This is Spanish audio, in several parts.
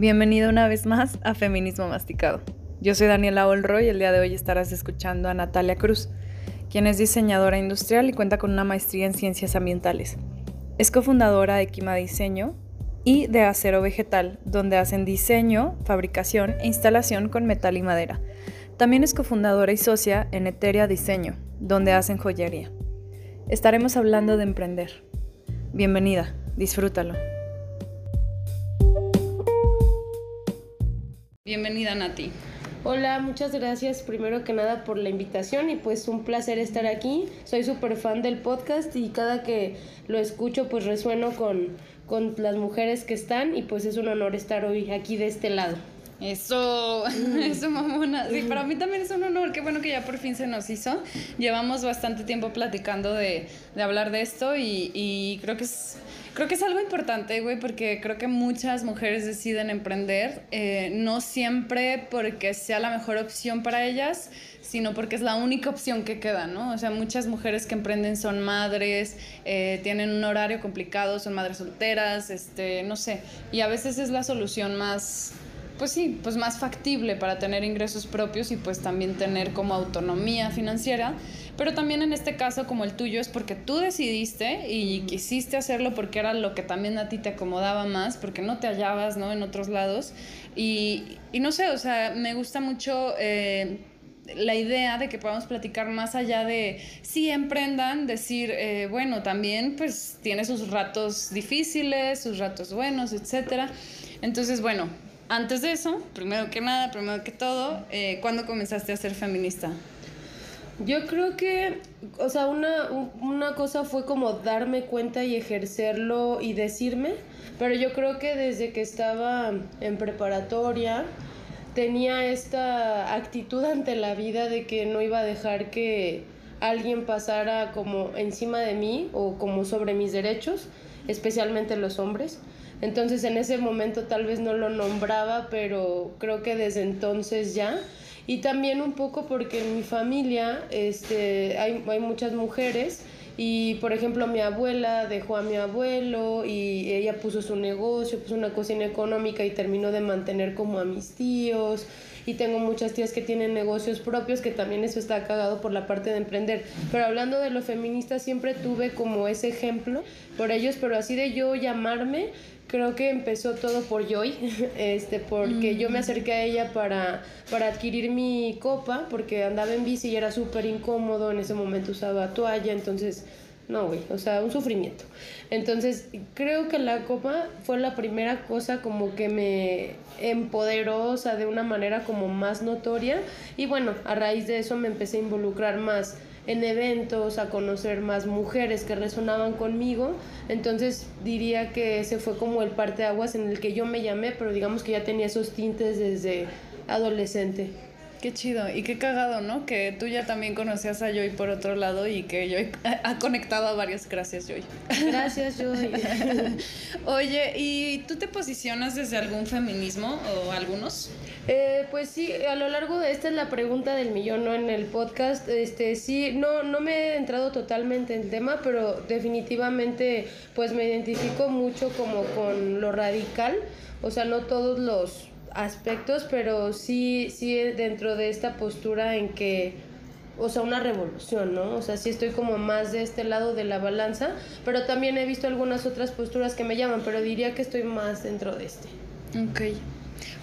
Bienvenido una vez más a Feminismo Masticado. Yo soy Daniela Olro y el día de hoy estarás escuchando a Natalia Cruz, quien es diseñadora industrial y cuenta con una maestría en ciencias ambientales. Es cofundadora de Quima Diseño y de Acero Vegetal, donde hacen diseño, fabricación e instalación con metal y madera. También es cofundadora y socia en Eteria Diseño, donde hacen joyería. Estaremos hablando de emprender. Bienvenida, disfrútalo. Bienvenida Nati. Hola, muchas gracias primero que nada por la invitación y pues un placer estar aquí. Soy súper fan del podcast y cada que lo escucho pues resueno con, con las mujeres que están y pues es un honor estar hoy aquí de este lado. Eso, eso mamona. Sí, para mí también es un honor. Qué bueno que ya por fin se nos hizo. Llevamos bastante tiempo platicando de, de hablar de esto y, y, creo que es creo que es algo importante, güey, porque creo que muchas mujeres deciden emprender, eh, no siempre porque sea la mejor opción para ellas, sino porque es la única opción que queda, ¿no? O sea, muchas mujeres que emprenden son madres, eh, tienen un horario complicado, son madres solteras, este, no sé, y a veces es la solución más pues sí, pues más factible para tener ingresos propios y pues también tener como autonomía financiera. Pero también en este caso como el tuyo es porque tú decidiste y quisiste hacerlo porque era lo que también a ti te acomodaba más, porque no te hallabas, ¿no? En otros lados. Y, y no sé, o sea, me gusta mucho... Eh, la idea de que podamos platicar más allá de si emprendan, decir, eh, bueno, también pues tiene sus ratos difíciles, sus ratos buenos, etcétera. Entonces, bueno, antes de eso, primero que nada, primero que todo, eh, ¿cuándo comenzaste a ser feminista? Yo creo que, o sea, una, una cosa fue como darme cuenta y ejercerlo y decirme, pero yo creo que desde que estaba en preparatoria tenía esta actitud ante la vida de que no iba a dejar que alguien pasara como encima de mí o como sobre mis derechos, especialmente los hombres. Entonces en ese momento tal vez no lo nombraba, pero creo que desde entonces ya. Y también un poco porque en mi familia este, hay, hay muchas mujeres. Y por ejemplo mi abuela dejó a mi abuelo y ella puso su negocio, puso una cocina económica y terminó de mantener como a mis tíos y tengo muchas tías que tienen negocios propios que también eso está cagado por la parte de emprender. Pero hablando de lo feminista siempre tuve como ese ejemplo por ellos, pero así de yo llamarme creo que empezó todo por Joy, este, porque yo me mm. acerqué a ella para, para adquirir mi copa, porque andaba en bici y era súper incómodo, en ese momento usaba toalla, entonces, no, güey, o sea, un sufrimiento. Entonces, creo que la copa fue la primera cosa como que me empoderó, o sea, de una manera como más notoria, y bueno, a raíz de eso me empecé a involucrar más en eventos, a conocer más mujeres que resonaban conmigo. Entonces diría que ese fue como el parte de aguas en el que yo me llamé, pero digamos que ya tenía esos tintes desde adolescente. Qué chido y qué cagado, ¿no? Que tú ya también conocías a Joy por otro lado y que Joy ha conectado a varias. Gracias, Joy. Gracias, Joy. Oye, ¿y tú te posicionas desde algún feminismo o algunos? Eh, pues sí, a lo largo de esta es la pregunta del millón, ¿no? En el podcast, este, sí, no, no me he entrado totalmente en el tema, pero definitivamente, pues me identifico mucho como con lo radical, o sea, no todos los aspectos, pero sí, sí dentro de esta postura en que, o sea, una revolución, ¿no? O sea, sí estoy como más de este lado de la balanza, pero también he visto algunas otras posturas que me llaman, pero diría que estoy más dentro de este. Ok.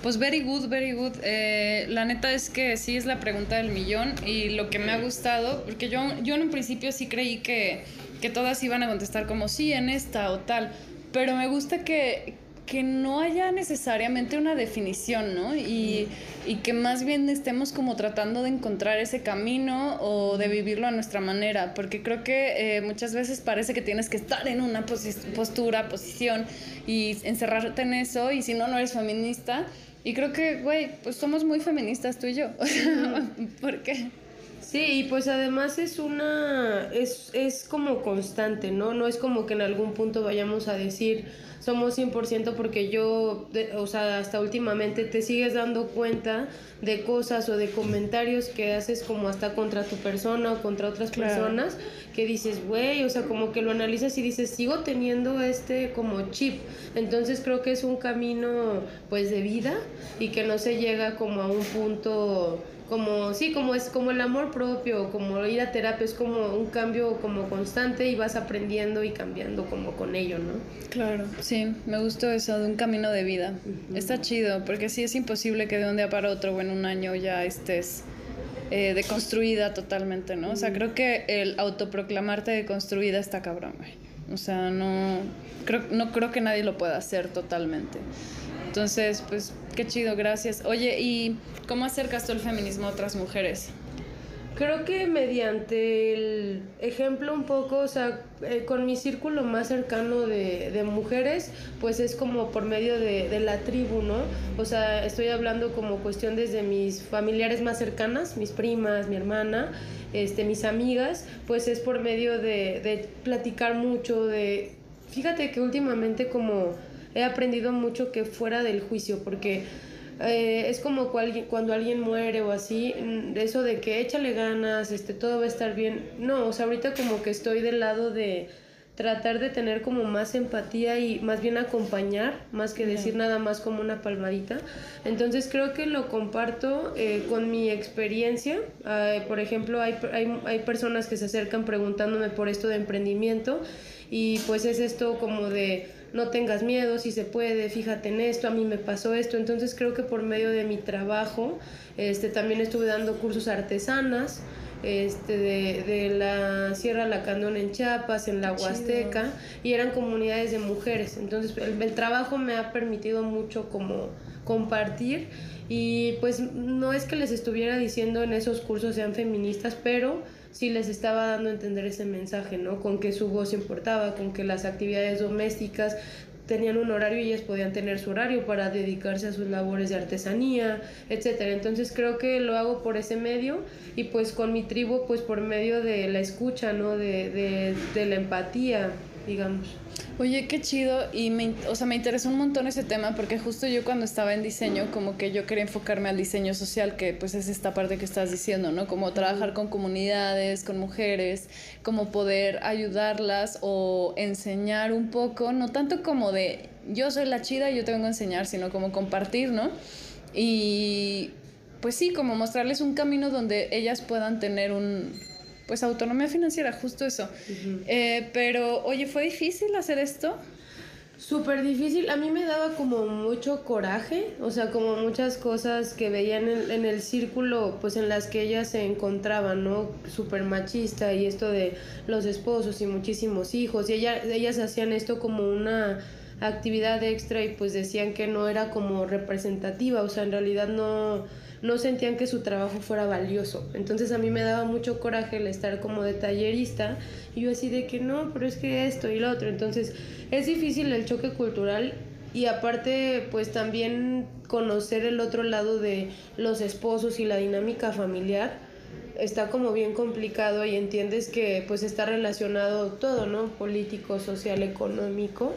Pues very good, very good. Eh, la neta es que sí es la pregunta del millón y lo que me ha gustado, porque yo, yo en un principio sí creí que, que todas iban a contestar como sí en esta o tal, pero me gusta que, que no haya necesariamente una definición, ¿no? Y, y, que más bien estemos como tratando de encontrar ese camino o de vivirlo a nuestra manera, porque creo que eh, muchas veces parece que tienes que estar en una postura, posición y encerrarte en eso, y si no, no eres feminista. Y creo que, güey, pues somos muy feministas tú y yo. ¿Por qué? Sí, y pues además es una, es, es como constante, ¿no? No es como que en algún punto vayamos a decir somos 100% porque yo, o sea, hasta últimamente te sigues dando cuenta de cosas o de comentarios que haces como hasta contra tu persona o contra otras personas que dices, güey, o sea, como que lo analizas y dices, sigo teniendo este como chip. Entonces creo que es un camino pues de vida y que no se llega como a un punto como sí como es como el amor propio como ir a terapia es como un cambio como constante y vas aprendiendo y cambiando como con ello no claro sí me gustó eso de un camino de vida. Está chido porque sí es imposible que de un día para otro o en un año ya estés eh, deconstruida totalmente no o sea creo que el autoproclamarte deconstruida está cabrón güey. O sea no creo no creo que nadie lo pueda hacer totalmente. Entonces, pues, qué chido, gracias. Oye, ¿y cómo acercas tú el feminismo a otras mujeres? Creo que mediante el ejemplo un poco, o sea, eh, con mi círculo más cercano de, de mujeres, pues es como por medio de, de, la tribu, ¿no? O sea, estoy hablando como cuestión desde mis familiares más cercanas, mis primas, mi hermana, este, mis amigas, pues es por medio de, de platicar mucho, de... Fíjate que últimamente como he aprendido mucho que fuera del juicio, porque eh, es como cuando alguien muere o así, mm, eso de que échale ganas, este, todo va a estar bien. No, o sea, ahorita como que estoy del lado de tratar de tener como más empatía y más bien acompañar, más que decir nada más como una palmadita. Entonces creo que lo comparto eh, con mi experiencia. por ejemplo, hay, hay, hay personas que se acercan preguntándome por esto de emprendimiento y pues es esto como de no tengas miedo, si se puede, fíjate en esto, a mí me pasó esto. Entonces creo que por medio de mi trabajo, este, también estuve dando cursos artesanas, este, de, de la Sierra Lacandón en Chiapas, en la Huasteca, y eran comunidades de mujeres. Entonces el, el trabajo me ha permitido mucho como compartir y pues no es que les estuviera diciendo en esos cursos sean feministas, pero sí les estaba dando a entender ese mensaje, ¿no? Con que su voz importaba, con que las actividades domésticas tenían un horario y ellas podían tener su horario para dedicarse a sus labores de artesanía, etcétera. Entonces creo que lo hago por ese medio y pues con mi tribu pues por medio de la escucha, ¿no? De, de, de la empatía, digamos. Oye, qué chido. Y me, o sea, me interesó un montón ese tema porque justo yo cuando estaba en diseño, como que yo quería enfocarme al diseño social, que pues es esta parte que estás diciendo, ¿no? Como trabajar con comunidades, con mujeres, como poder ayudarlas o enseñar un poco, no tanto como de yo soy la chida y yo te vengo a enseñar, sino como compartir, ¿no? Y pues sí, como mostrarles un camino donde ellas puedan tener un pues autonomía financiera, justo eso. Eh, pero, oye, ¿fue difícil hacer esto? Súper difícil, a mí me daba como mucho coraje, o sea, como muchas cosas que veían en, en el círculo, pues en las que ellas se encontraban, ¿no? Súper machista y esto de los esposos y muchísimos hijos, y ella, ellas hacían esto como una actividad extra y pues decían que no era como representativa, o sea, en realidad no no sentían que su trabajo fuera valioso. Entonces a mí me daba mucho coraje el estar como de tallerista y yo así de que no, pero es que esto y lo otro. Entonces es difícil el choque cultural y aparte pues también conocer el otro lado de los esposos y la dinámica familiar está como bien complicado y entiendes que pues está relacionado todo, ¿no? Político, social, económico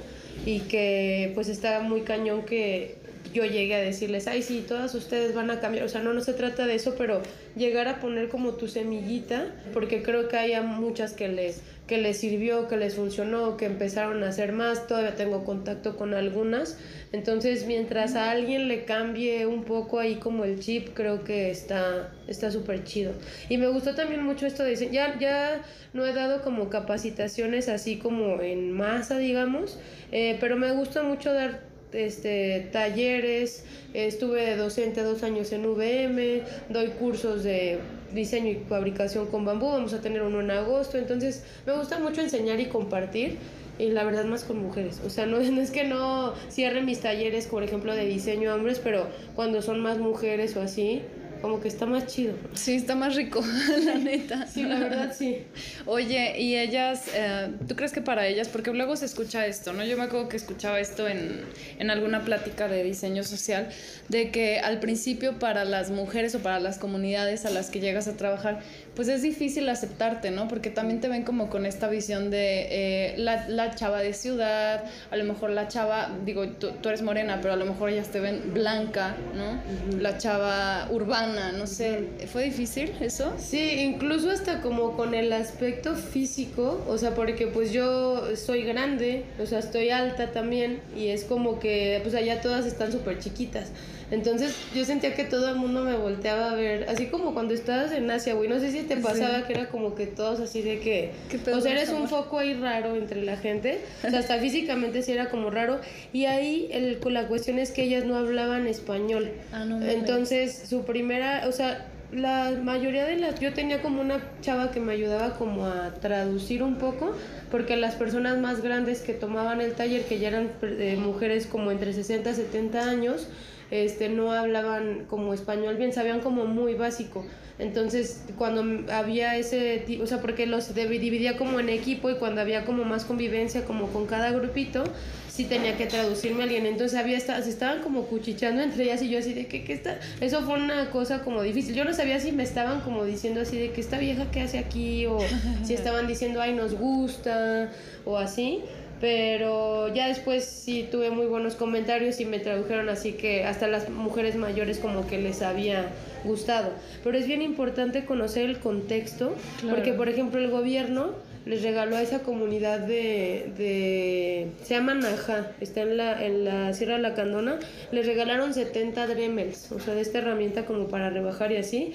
y que pues está muy cañón que yo llegué a decirles, ay, sí, todas ustedes van a cambiar. O sea, no, no se trata de eso, pero llegar a poner como tu semillita, porque creo que hay muchas que les, que les sirvió, que les funcionó, que empezaron a hacer más. Todavía tengo contacto con algunas. Entonces, mientras a alguien le cambie un poco ahí como el chip, creo que está está súper chido. Y me gustó también mucho esto de ya ya no he dado como capacitaciones así como en masa, digamos, eh, pero me gusta mucho dar este, talleres, estuve docente dos años en VM, doy cursos de diseño y fabricación con bambú, vamos a tener uno en agosto, entonces me gusta mucho enseñar y compartir y la verdad más con mujeres, o sea, no, es que no cierre mis talleres, por ejemplo, de diseño a hombres, pero cuando son más mujeres o así, como que está más chido. Sí, está más rico, la neta. Sí, la verdad sí. Oye, y ellas, eh, ¿tú crees que para ellas, porque luego se escucha esto, ¿no? Yo me acuerdo que escuchaba esto en, en alguna plática de diseño social, de que al principio para las mujeres o para las comunidades a las que llegas a trabajar, pues es difícil aceptarte, ¿no? Porque también te ven como con esta visión de eh, la, la, chava de ciudad, a lo mejor la chava, digo, tú, tú, eres morena, pero a lo mejor ellas te ven blanca, ¿no? La chava urbana, no sé, ¿fue difícil eso? Sí, incluso hasta como con el aspecto físico, o sea, porque pues yo soy grande, o sea, estoy alta también, y es como que, pues allá todas están súper chiquitas. Entonces yo sentía que todo el mundo me volteaba a ver, así como cuando estabas en Asia, güey, no sé si te pasaba que era como que todos así de que, o sea, eres un foco ahí raro entre la gente, o sea, hasta físicamente sí era como raro, y ahí el, la cuestión es que ellas no hablaban español. Ah, no, Entonces su primera, o sea, la mayoría de las, yo tenía como una chava que me ayudaba como a traducir un poco, porque las personas más grandes que tomaban el taller, que ya eran eh, mujeres como entre 60 y 70 años, este, no hablaban como español bien, sabían como muy básico. Entonces, cuando había ese, o sea, porque los dividía como en equipo y cuando había como más convivencia como con cada grupito, sí tenía que traducirme a alguien. Entonces, había se estaban como cuchicheando entre ellas y yo así de que, ¿qué está? Eso fue una cosa como difícil. Yo no sabía si me estaban como diciendo así de que esta vieja qué hace aquí o si estaban diciendo, ay, nos gusta o así pero ya después sí tuve muy buenos comentarios y me tradujeron así que hasta las mujeres mayores como que les había gustado. Pero es bien importante conocer el contexto, porque por ejemplo el gobierno les regaló a esa comunidad de, de se llama Naja, está en la, en la Sierra de la Candona, les regalaron 70 Dremels, o sea, de esta herramienta como para rebajar y así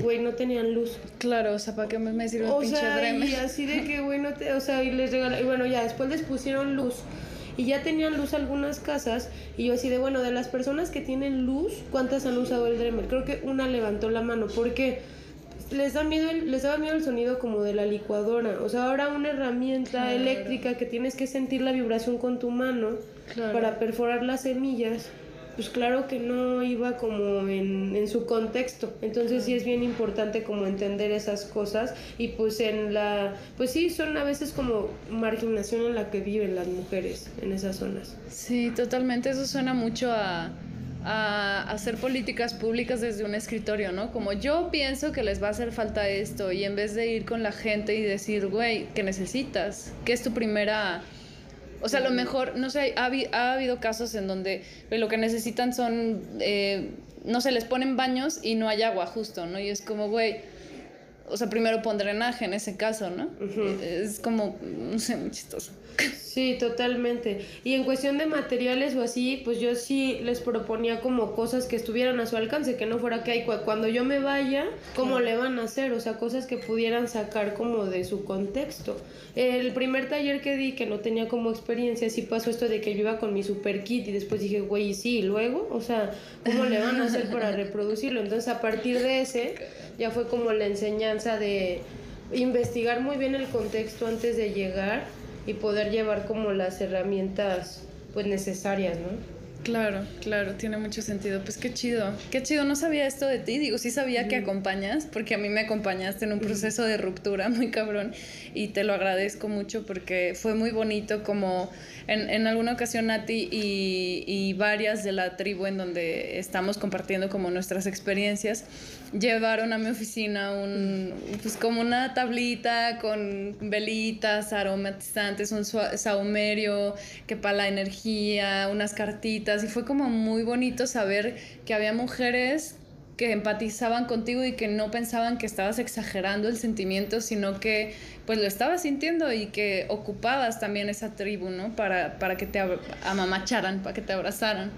güey, no tenían luz. Claro, o sea, ¿para qué me sirve el pinche sea, Y así de que, güey, no te, o sea, y les regalaron, y bueno, ya después les pusieron luz. Y ya tenían luz algunas casas. Y yo así de, bueno, de las personas que tienen luz, ¿cuántas han usado el Dremel? Creo que una levantó la mano. Porque les da miedo les daba miedo el sonido como de la licuadora. O sea, ahora una herramienta eléctrica que tienes que sentir la vibración con tu mano para perforar las semillas pues claro que no iba como en, en su contexto. Entonces sí es bien importante como entender esas cosas y pues en la, pues sí, son a veces como marginación en la que viven las mujeres en esas zonas. Sí, totalmente, eso suena mucho a, a hacer políticas públicas desde un escritorio, ¿no? Como yo pienso que les va a hacer falta esto y en vez de ir con la gente y decir, güey, ¿qué necesitas? ¿Qué es tu primera o sea, a lo mejor, no sé, ha, ha habido casos en donde lo que necesitan son, eh, no sé, les ponen baños y no hay agua justo, ¿no? Y es como, güey, o sea, primero pon drenaje en ese caso, ¿no? Es como, no sé, muy chistoso. Sí, totalmente. Y en cuestión de materiales o así, pues yo sí les proponía como cosas que estuvieran a su alcance, que no fuera que hay cuando yo me vaya, ¿cómo le van a hacer? O sea, cosas que pudieran sacar como de su contexto. El primer taller que di, que no tenía como experiencia, sí pasó esto de que yo iba con mi super kit y después dije, güey, sí, y luego, o sea, ¿cómo le van a hacer para reproducirlo? Entonces, a partir de ese, ya fue como la enseñanza de investigar muy bien el contexto antes de llegar y poder llevar como las herramientas pues necesarias, ¿no? Claro, claro, tiene mucho sentido. Pues qué chido, qué chido. No sabía esto de ti. Digo, sí sabía que acompañas, porque a mí me acompañaste en un proceso de ruptura muy cabrón y te lo agradezco mucho porque fue muy bonito como en, en alguna ocasión Nati y, y varias de la tribu en donde estamos compartiendo como nuestras experiencias llevaron a mi oficina un, pues como una tablita con velitas aromatizantes, un saumerio que para la energía, unas cartitas y fue como muy bonito saber que había mujeres que empatizaban contigo y que no pensaban que estabas exagerando el sentimiento, sino que pues lo estabas sintiendo y que ocupabas también esa tribu, ¿no? Para, para que te amamacharan, para que te abrazaran.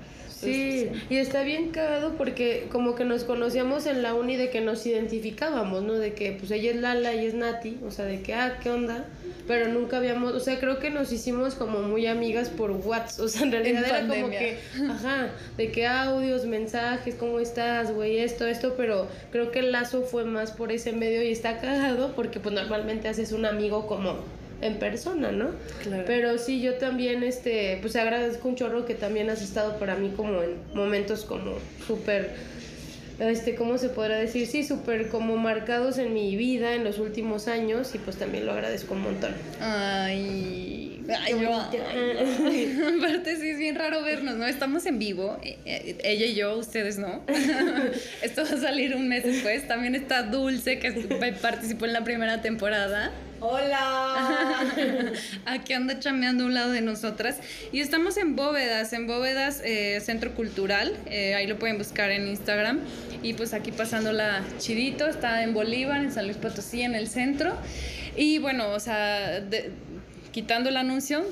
Sí, y está bien cagado porque como que nos conocíamos en la uni de que nos identificábamos, ¿no? De que pues ella es Lala y es Nati, o sea, de que, ah, ¿qué onda? Pero nunca habíamos, o sea, creo que nos hicimos como muy amigas por WhatsApp, o sea, en realidad era como que, ajá, de que audios, mensajes, ¿cómo estás, güey? Esto, esto, pero creo que el lazo fue más por ese medio y está cagado porque pues normalmente haces un amigo como en persona, ¿no? Claro. Pero sí, yo también, este, pues agradezco un chorro que también has estado para mí como en momentos como súper este, ¿cómo se podrá decir? Sí, súper como marcados en mi vida en los últimos años y pues también lo agradezco un montón. Ay, ay yo, aparte sí es bien raro vernos, ¿no? Estamos en vivo, eh, eh, ella y yo, ustedes no. Esto va a salir un mes después. También está Dulce, que participó en la primera temporada. Hola. Aquí anda chameando un lado de nosotras. Y estamos en Bóvedas, en Bóvedas eh, Centro Cultural. Eh, ahí lo pueden buscar en Instagram. Y pues aquí pasándola chidito. Está en Bolívar, en San Luis Potosí, en el centro. Y bueno, o sea, quitando el anuncio,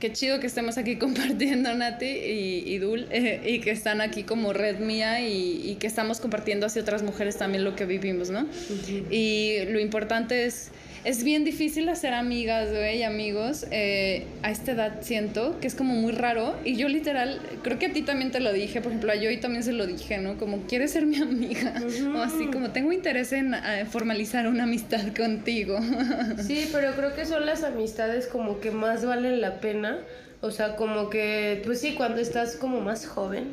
qué chido que estemos aquí compartiendo Nati y, Dul eh, y que están aquí como red mía y, que estamos compartiendo hacia otras mujeres también lo que vivimos, ¿no? Y lo importante es es bien difícil hacer amigas, güey, y amigos. Eh, a esta edad siento que es como muy raro. Y yo literal, creo que a ti también te lo dije, por ejemplo, a yo y también se lo dije, ¿no? Como, ¿quieres ser mi amiga? O así, como, tengo interés en eh, formalizar una amistad contigo. sí, pero creo que son las amistades como que más valen la pena. O sea, como que, pues sí, cuando estás como más joven,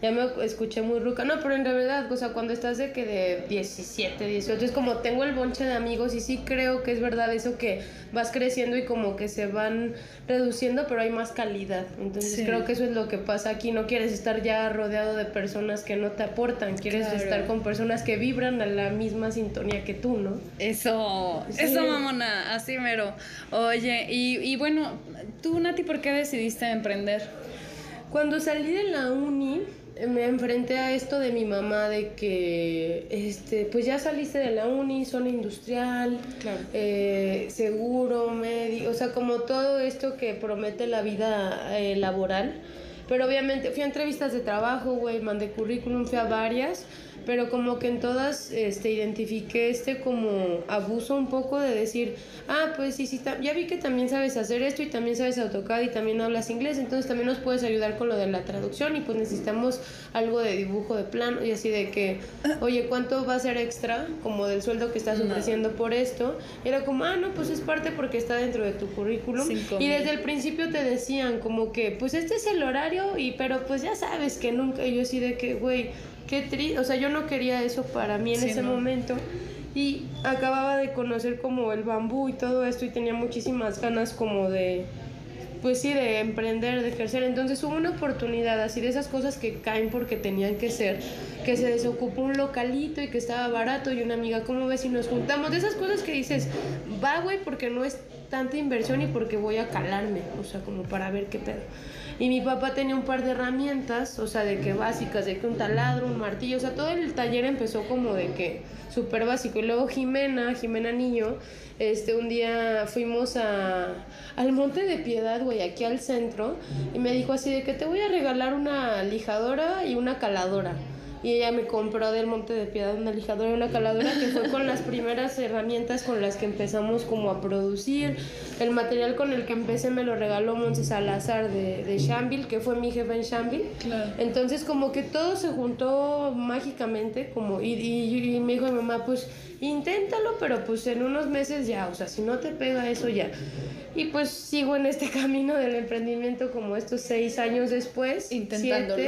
ya me escuché muy ruca, no, pero en realidad, o sea, cuando estás de que de 17, 18, es como tengo el bonche de amigos y sí creo que es verdad eso que vas creciendo y como que se van reduciendo, pero hay más calidad. Entonces creo que eso es lo que pasa aquí, no quieres estar ya rodeado de personas que no te aportan, quieres estar con personas que vibran a la misma sintonía que tú, ¿no? Eso, eso mamona, así mero. Oye, y, y bueno, tú Nati, ¿por qué decidiste emprender? Cuando salí de la uni, me enfrenté a esto de mi mamá de que este pues ya saliste de la uni zona industrial eh, seguro medio o sea como todo esto que promete la vida eh, laboral. Pero obviamente fui a entrevistas de trabajo güey mandé currículum fui a varias pero como que en todas este, identifiqué este como abuso un poco de decir, ah, pues sí, sí, ya vi que también sabes hacer esto y también sabes AutoCAD y también hablas inglés, entonces también nos puedes ayudar con lo de la traducción y pues necesitamos algo de dibujo de plano y así de que, oye, ¿cuánto va a ser extra como del sueldo que estás ofreciendo por esto? era como, ah, no, pues es parte porque está dentro de tu currículum. y desde el principio te decían como que, pues este es el horario y pero pues ya sabes que nunca, y yo así de que, güey, qué triste, o sea, yo no quería eso para mí en ese momento. Y acababa de conocer como el bambú y todo esto y tenía muchísimas ganas como de, pues sí, de emprender, de ejercer. Entonces hubo una oportunidad así de esas cosas que caen porque tenían que ser, que se desocupó un localito y que estaba barato y una amiga, ¿cómo ves si nos juntamos? De esas cosas que dices, va, güey, porque no es tanta inversión y porque voy a calarme, o sea, como para ver qué pedo. Y mi papá tenía un par de herramientas, o sea, de que básicas, de que un taladro, un martillo, o sea, todo el taller empezó como de que súper básico. Y luego Jimena, Jimena Niño, este, un día fuimos a, al Monte de Piedad, güey, aquí al centro, y me dijo así de que te voy a regalar una lijadora y una caladora y ella me compró del Monte de Piedad una lijadora y una caladora que fue con las primeras herramientas con las que empezamos como a producir. El material con el que empecé me lo regaló Monse Salazar de, de Shambil, que fue mi jefe en Shambil. Entonces como que todo se juntó mágicamente como y, y, y me dijo mi mamá pues inténtalo, pero pues en unos meses ya, o sea, si no te pega eso ya. Y pues sigo en este camino del emprendimiento como estos seis años después. Intentándolo.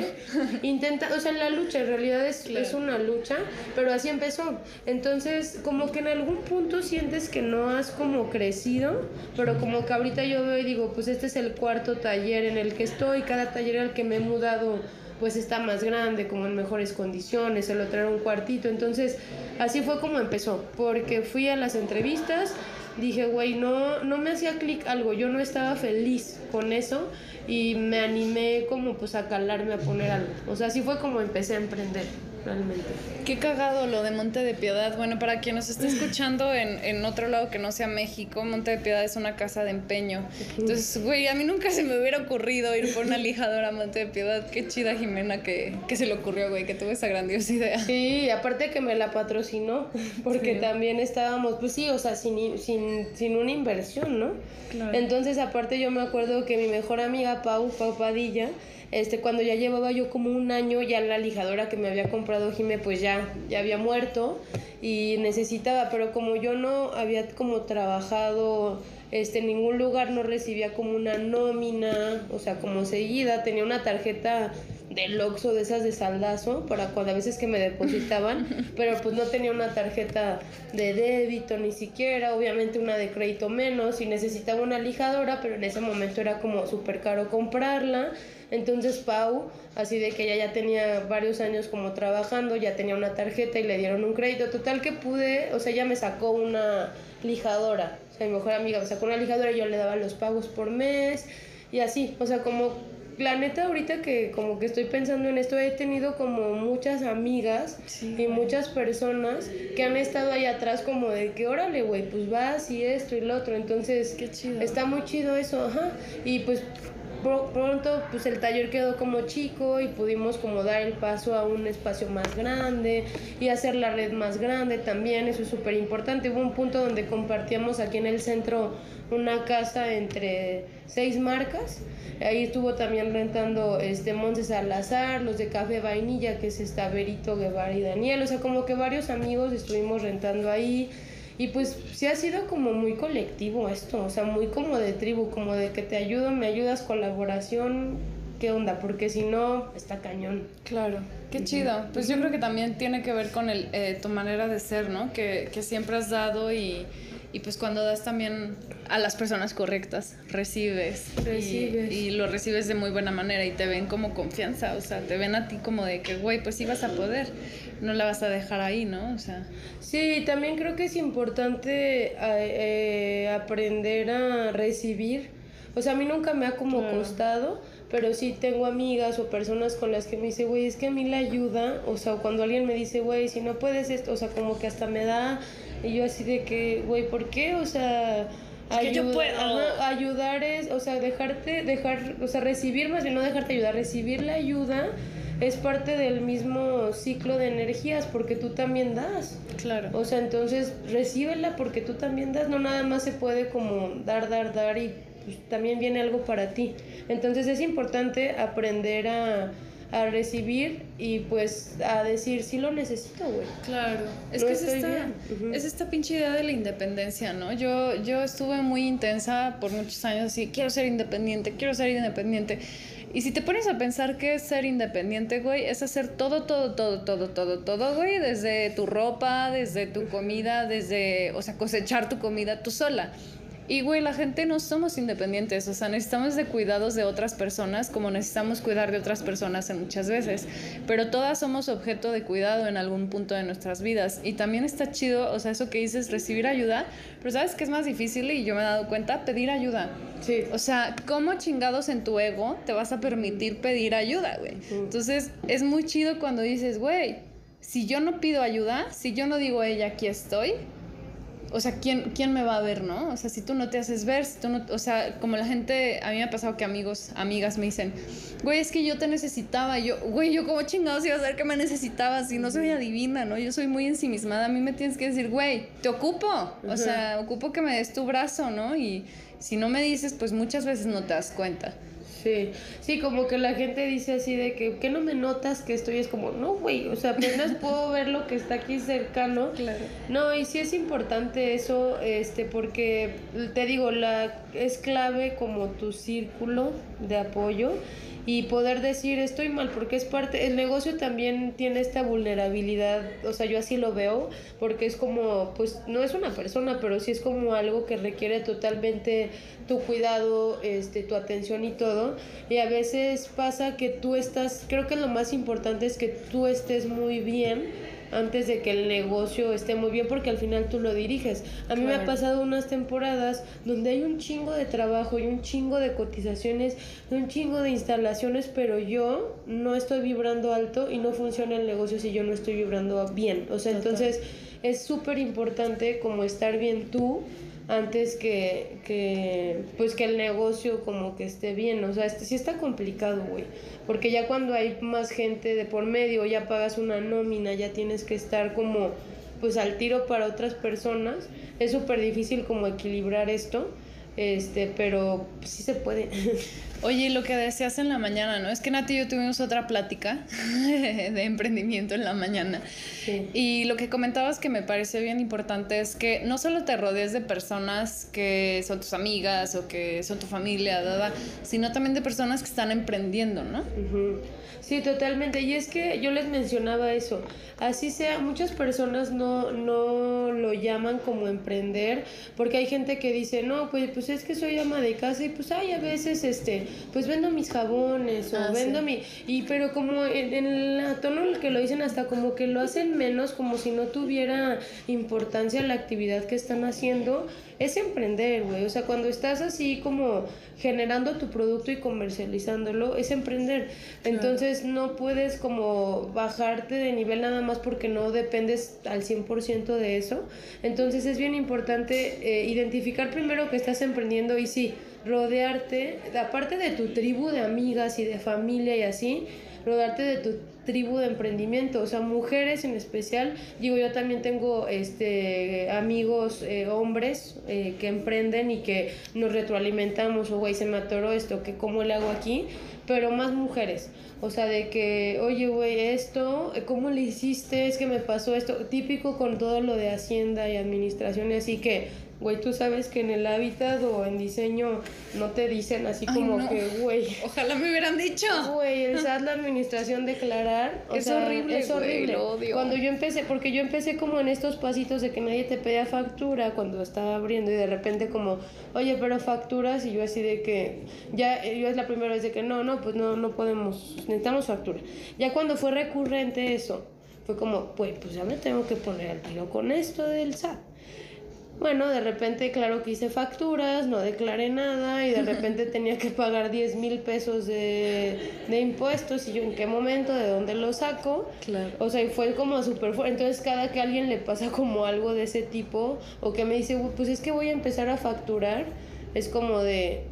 intenta, o sea, la lucha en realidad es, es una lucha, pero así empezó. Entonces, como que en algún punto sientes que no has como crecido, pero como que ahorita yo veo y digo, pues este es el cuarto taller en el que estoy, cada taller al que me he mudado pues está más grande, como en mejores condiciones, el otro era un cuartito. Entonces, así fue como empezó, porque fui a las entrevistas, dije, güey, no, no me hacía clic algo, yo no estaba feliz con eso y me animé como pues a calarme a poner algo. O sea, así fue como empecé a emprender realmente. Qué cagado lo de Monte de Piedad. Bueno, para quien nos esté escuchando en, en, otro lado que no sea México, Monte de Piedad es una casa de empeño. Entonces, güey, a mí nunca se me hubiera ocurrido ir por una lijadora a Monte de Piedad. Qué chida Jimena que, que se le ocurrió, güey, que tuvo esa grandiosa idea. Sí, aparte que me la patrocinó, porque también estábamos, pues sí, o sea, sin, sin, sin una inversión, ¿no? Claro. Entonces, aparte yo me acuerdo que mi mejor amiga Pau, Pau Padilla, este, cuando ya llevaba yo como un año, ya la lijadora que me había comprado Jime, pues ya, ya había muerto y necesitaba, pero como yo no había como trabajado este, en ningún lugar no recibía como una nómina, o sea, como seguida, tenía una tarjeta del Oxxo, de esas de saldazo, para cuando a veces que me depositaban, pero pues no tenía una tarjeta de débito ni siquiera, obviamente una de crédito menos, y necesitaba una lijadora, pero en ese momento era como súper caro comprarla. Entonces Pau, así de que ella ya tenía varios años como trabajando, ya tenía una tarjeta y le dieron un crédito. Total que pude, o sea, ella me sacó una lijadora. O sea, mi mejor amiga me sacó una lijadora y yo le daba los pagos por mes y así. O sea, como la neta ahorita que como que estoy pensando en esto, he tenido como muchas amigas y muchas personas que han estado ahí atrás como de que órale, güey, pues vas y esto y lo otro. Entonces, Qué chido. está muy chido eso, ajá. Y pues pronto pues el taller quedó como chico y pudimos como dar el paso a un espacio más grande y hacer la red más grande también, eso es súper importante. Hubo un punto donde compartíamos aquí en el centro una casa entre seis marcas. Ahí estuvo también rentando este Monse Salazar, los de Café Vainilla, que es esta Berito Guevara y Daniel. O sea, como que varios amigos estuvimos rentando ahí. Y pues sí ha sido como muy colectivo esto, o sea, muy como de tribu, como de que te ayudo, me ayudas, colaboración, ¿qué onda? Porque si no, está cañón. Claro, qué chido. Pues yo creo que también tiene que ver con el, eh, tu manera de ser, ¿no? Que, que siempre has dado y, y pues cuando das también a las personas correctas, recibes. Recibes. Y, lo recibes de muy buena manera y te ven como confianza, o sea, te ven a ti como de que, güey, pues sí vas a poder, no la vas a dejar ahí, ¿no? O sea, Sí, también creo que es importante eh, eh, aprender a recibir. O sea, a mí nunca me ha como Claro. costado, pero sí tengo amigas o personas con las que me dice, güey, es que a mí la ayuda, o sea, cuando alguien me dice, güey, si no puedes esto, o sea, como que hasta me da, y yo así de que, güey, ¿por qué? O sea... Es que yo puedo. ajá, ayudar es, o sea, dejarte, dejar, o sea, recibir más bien no dejarte ayudar, recibir la ayuda es parte del mismo ciclo de energías porque tú también das. claro. O sea, entonces recíbela porque tú también das, no nada más se puede como dar, dar, dar y pues, también viene algo para ti. Entonces es importante aprender a, a recibir y pues a decir, sí lo necesito, güey. Claro, es No que es esta, es esta pinche idea de la independencia, ¿no? Yo, yo estuve muy intensa por muchos años así, quiero ser independiente, quiero ser independiente. Y si te pones a pensar qué es ser independiente, güey, es hacer todo, todo, todo, todo, todo, todo, güey, desde tu ropa, desde tu comida, desde, o sea, cosechar tu comida tú sola. Y, güey, la gente no somos independientes, o sea, necesitamos de cuidados de otras personas como necesitamos cuidar de otras personas en muchas veces, pero todas somos objeto de cuidado en algún punto de nuestras vidas. Y también está chido, o sea, eso que dices, recibir ayuda, pero ¿sabes qué es más difícil? Y yo me he dado cuenta, pedir ayuda. Sí. O sea, ¿cómo chingados en tu ego te vas a permitir pedir ayuda, güey? Entonces, es muy chido cuando dices, güey, si yo no pido ayuda, si yo no digo ella, aquí estoy, o sea, ¿quién, ¿quién me va a ver, no? O sea, si tú no te haces ver, si tú no, o sea, como la gente, a mí me ha pasado que amigos, amigas me dicen, güey, es que yo te necesitaba, yo, güey, yo como chingados iba a saber que me necesitabas, si no soy adivina, ¿no? Yo soy muy ensimismada, a mí me tienes que decir, güey, te ocupo, o sea, ocupo que me des tu brazo, ¿no? Y si no me dices, pues muchas veces no te das cuenta. Sí, sí, como que la gente dice así de que, ¿qué no me notas que estoy? Es como, no, güey, o sea, apenas puedo ver lo que está aquí cercano. Claro. No, y sí es importante eso, este, porque te digo, la es clave como tu círculo de apoyo y poder decir estoy mal porque es parte el negocio también tiene esta vulnerabilidad o sea yo así lo veo porque es como pues no es una persona pero sí es como algo que requiere totalmente tu cuidado este tu atención y todo. Y a veces pasa que tú estás creo que lo más importante es que tú estés muy bien antes de que el negocio esté muy bien porque al final tú lo diriges. A mí me ha pasado unas temporadas donde hay un chingo de trabajo y un chingo de cotizaciones, un chingo de instalaciones, pero yo no estoy vibrando alto y no funciona el negocio si yo no estoy vibrando bien. O sea, Total. entonces es súper importante como estar bien tú antes que, que pues que el negocio como que esté bien, o sea, este, sí está complicado, güey, porque ya cuando hay más gente de por medio, ya pagas una nómina, ya tienes que estar como pues al tiro para otras personas, es súper difícil como equilibrar esto, este, pero sí se puede. Oye, lo que decías en la mañana, ¿no? Es que Nati y yo tuvimos otra plática de emprendimiento en la mañana. Sí. Y lo que comentabas que me parece bien importante es que no solo te rodees de personas que son tus amigas o que son tu familia, sino también de personas que están emprendiendo, ¿no? Sí, totalmente. Y es que yo les mencionaba eso. Así sea, muchas personas no, no lo llaman como emprender, porque hay gente que dice, no, pues, pues es que soy ama de casa y pues hay a veces, este, pues vendo mis jabones o ah, vendo mi... Y pero como en, en el tono en el que lo dicen hasta como que lo hacen menos, como si no tuviera importancia la actividad que están haciendo es emprender, güey. O sea, cuando estás así como generando tu producto y comercializándolo, es emprender. Entonces no puedes como bajarte de nivel nada más porque no dependes al 100% de eso. Entonces es bien importante eh, identificar primero que estás emprendiendo y sí, rodearte, aparte de tu tribu de amigas y de familia y así, rodearte de tu tribu de emprendimiento, o sea, mujeres en especial. Digo, yo también tengo este amigos eh, hombres eh, que emprenden y que nos retroalimentamos, o güey, se me atoró esto, que cómo le hago aquí, pero más mujeres. O sea, de que, oye, güey, esto, ¿cómo le hiciste? Es que me pasó esto. Típico con todo lo de Hacienda y administración, así que Güey, tú sabes que en el hábitat o en diseño no te dicen así como que, güey. Ojalá me hubieran dicho. Güey, el SAT, la administración declarar. es horrible. Es horrible. odio. Cuando yo empecé, porque yo empecé como en estos pasitos de que nadie te pedía factura cuando estaba abriendo y de repente como, oye, pero facturas y yo así de que, ya, yo es la primera vez de que no, no, pues no, no podemos, necesitamos factura. Ya cuando fue recurrente eso, fue como, pues, pues ya me tengo que poner al tiro con esto del SAT. Bueno, de repente, claro que hice facturas, no declaré nada y de repente tenía que pagar 10 mil pesos de, de, impuestos y yo en qué momento, de dónde lo saco. Claro. O sea, y fue como súper fuerte. Entonces, cada que a alguien le pasa como algo de ese tipo o que me dice, pues es que voy a empezar a facturar, es como de,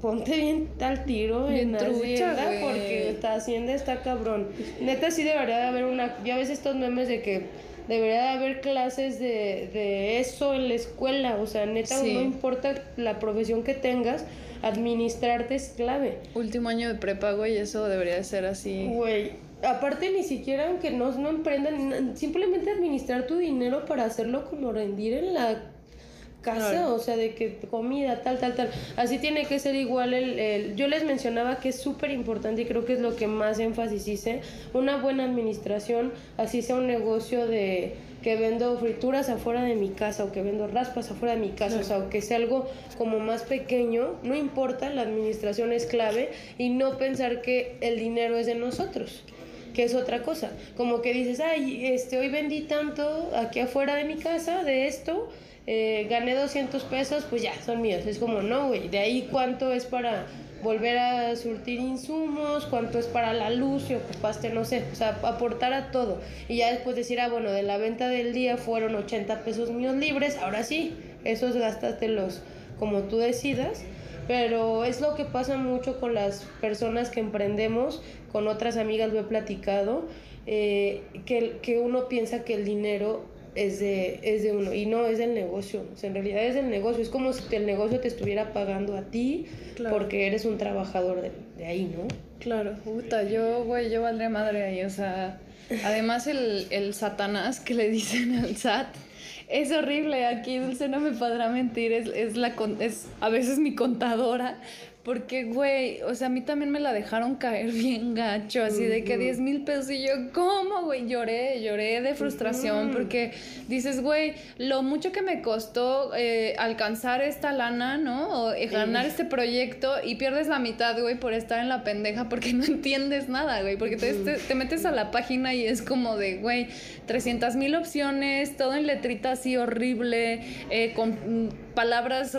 ponte bien tal tiro en trucha, porque está haciendo está cabrón. Neta sí debería de haber una, ya ves estos memes de que debería de haber clases de, de eso en la escuela, o sea, neta, no importa la profesión que tengas, administrarte es clave. Último año de prepago y eso debería de ser así. Güey, aparte ni siquiera aunque no, no emprendan, simplemente administrar tu dinero para hacerlo como rendir en la casa, o sea, de que comida, tal, tal, tal. Así tiene que ser igual el... el yo les mencionaba que es súper importante y creo que es lo que más énfasis hice, una buena administración, así sea un negocio de que vendo frituras afuera de mi casa o que vendo raspas afuera de mi casa, o sea, que sea algo como más pequeño, no importa, la administración es clave y no pensar que el dinero es de nosotros que es otra cosa, como que dices, ay, este, hoy vendí tanto aquí afuera de mi casa de esto, eh, gané 200 pesos, pues ya, son míos. Es como, no, güey, de ahí cuánto es para volver a surtir insumos, cuánto es para la luz, si ocupaste, no sé, o sea, aportar a todo. Y ya después decir, ah, bueno, de la venta del día fueron 80 pesos míos libres, ahora sí, esos los como tú decidas. Pero es lo que pasa mucho con las personas que emprendemos, con otras amigas lo he platicado, eh, que, que uno piensa que el dinero es de, es de uno y no es del negocio. O sea, en realidad es del negocio. Es como si el negocio te estuviera pagando a ti porque eres un trabajador de, de, ahí, ¿no? Claro, puta, yo, güey, yo valdré madre ahí. O sea, además el, el Satanás que le dicen al SAT es horrible. Aquí Dulce no me podrá mentir, es, es, la, es a veces mi contadora, porque, güey, o sea, a mí también me la dejaron caer bien gacho, así de que 10 mil pesos. Y yo, ¿cómo, güey? Lloré, lloré de frustración, porque dices, güey, lo mucho que me costó eh, alcanzar esta lana, ¿no? O eh, ganar este proyecto y pierdes la mitad, güey, por estar en la pendeja, porque no entiendes nada, güey. Porque te, te, metes a la página y es como de, güey, 300 mil opciones, todo en letrita así horrible, eh, con palabras,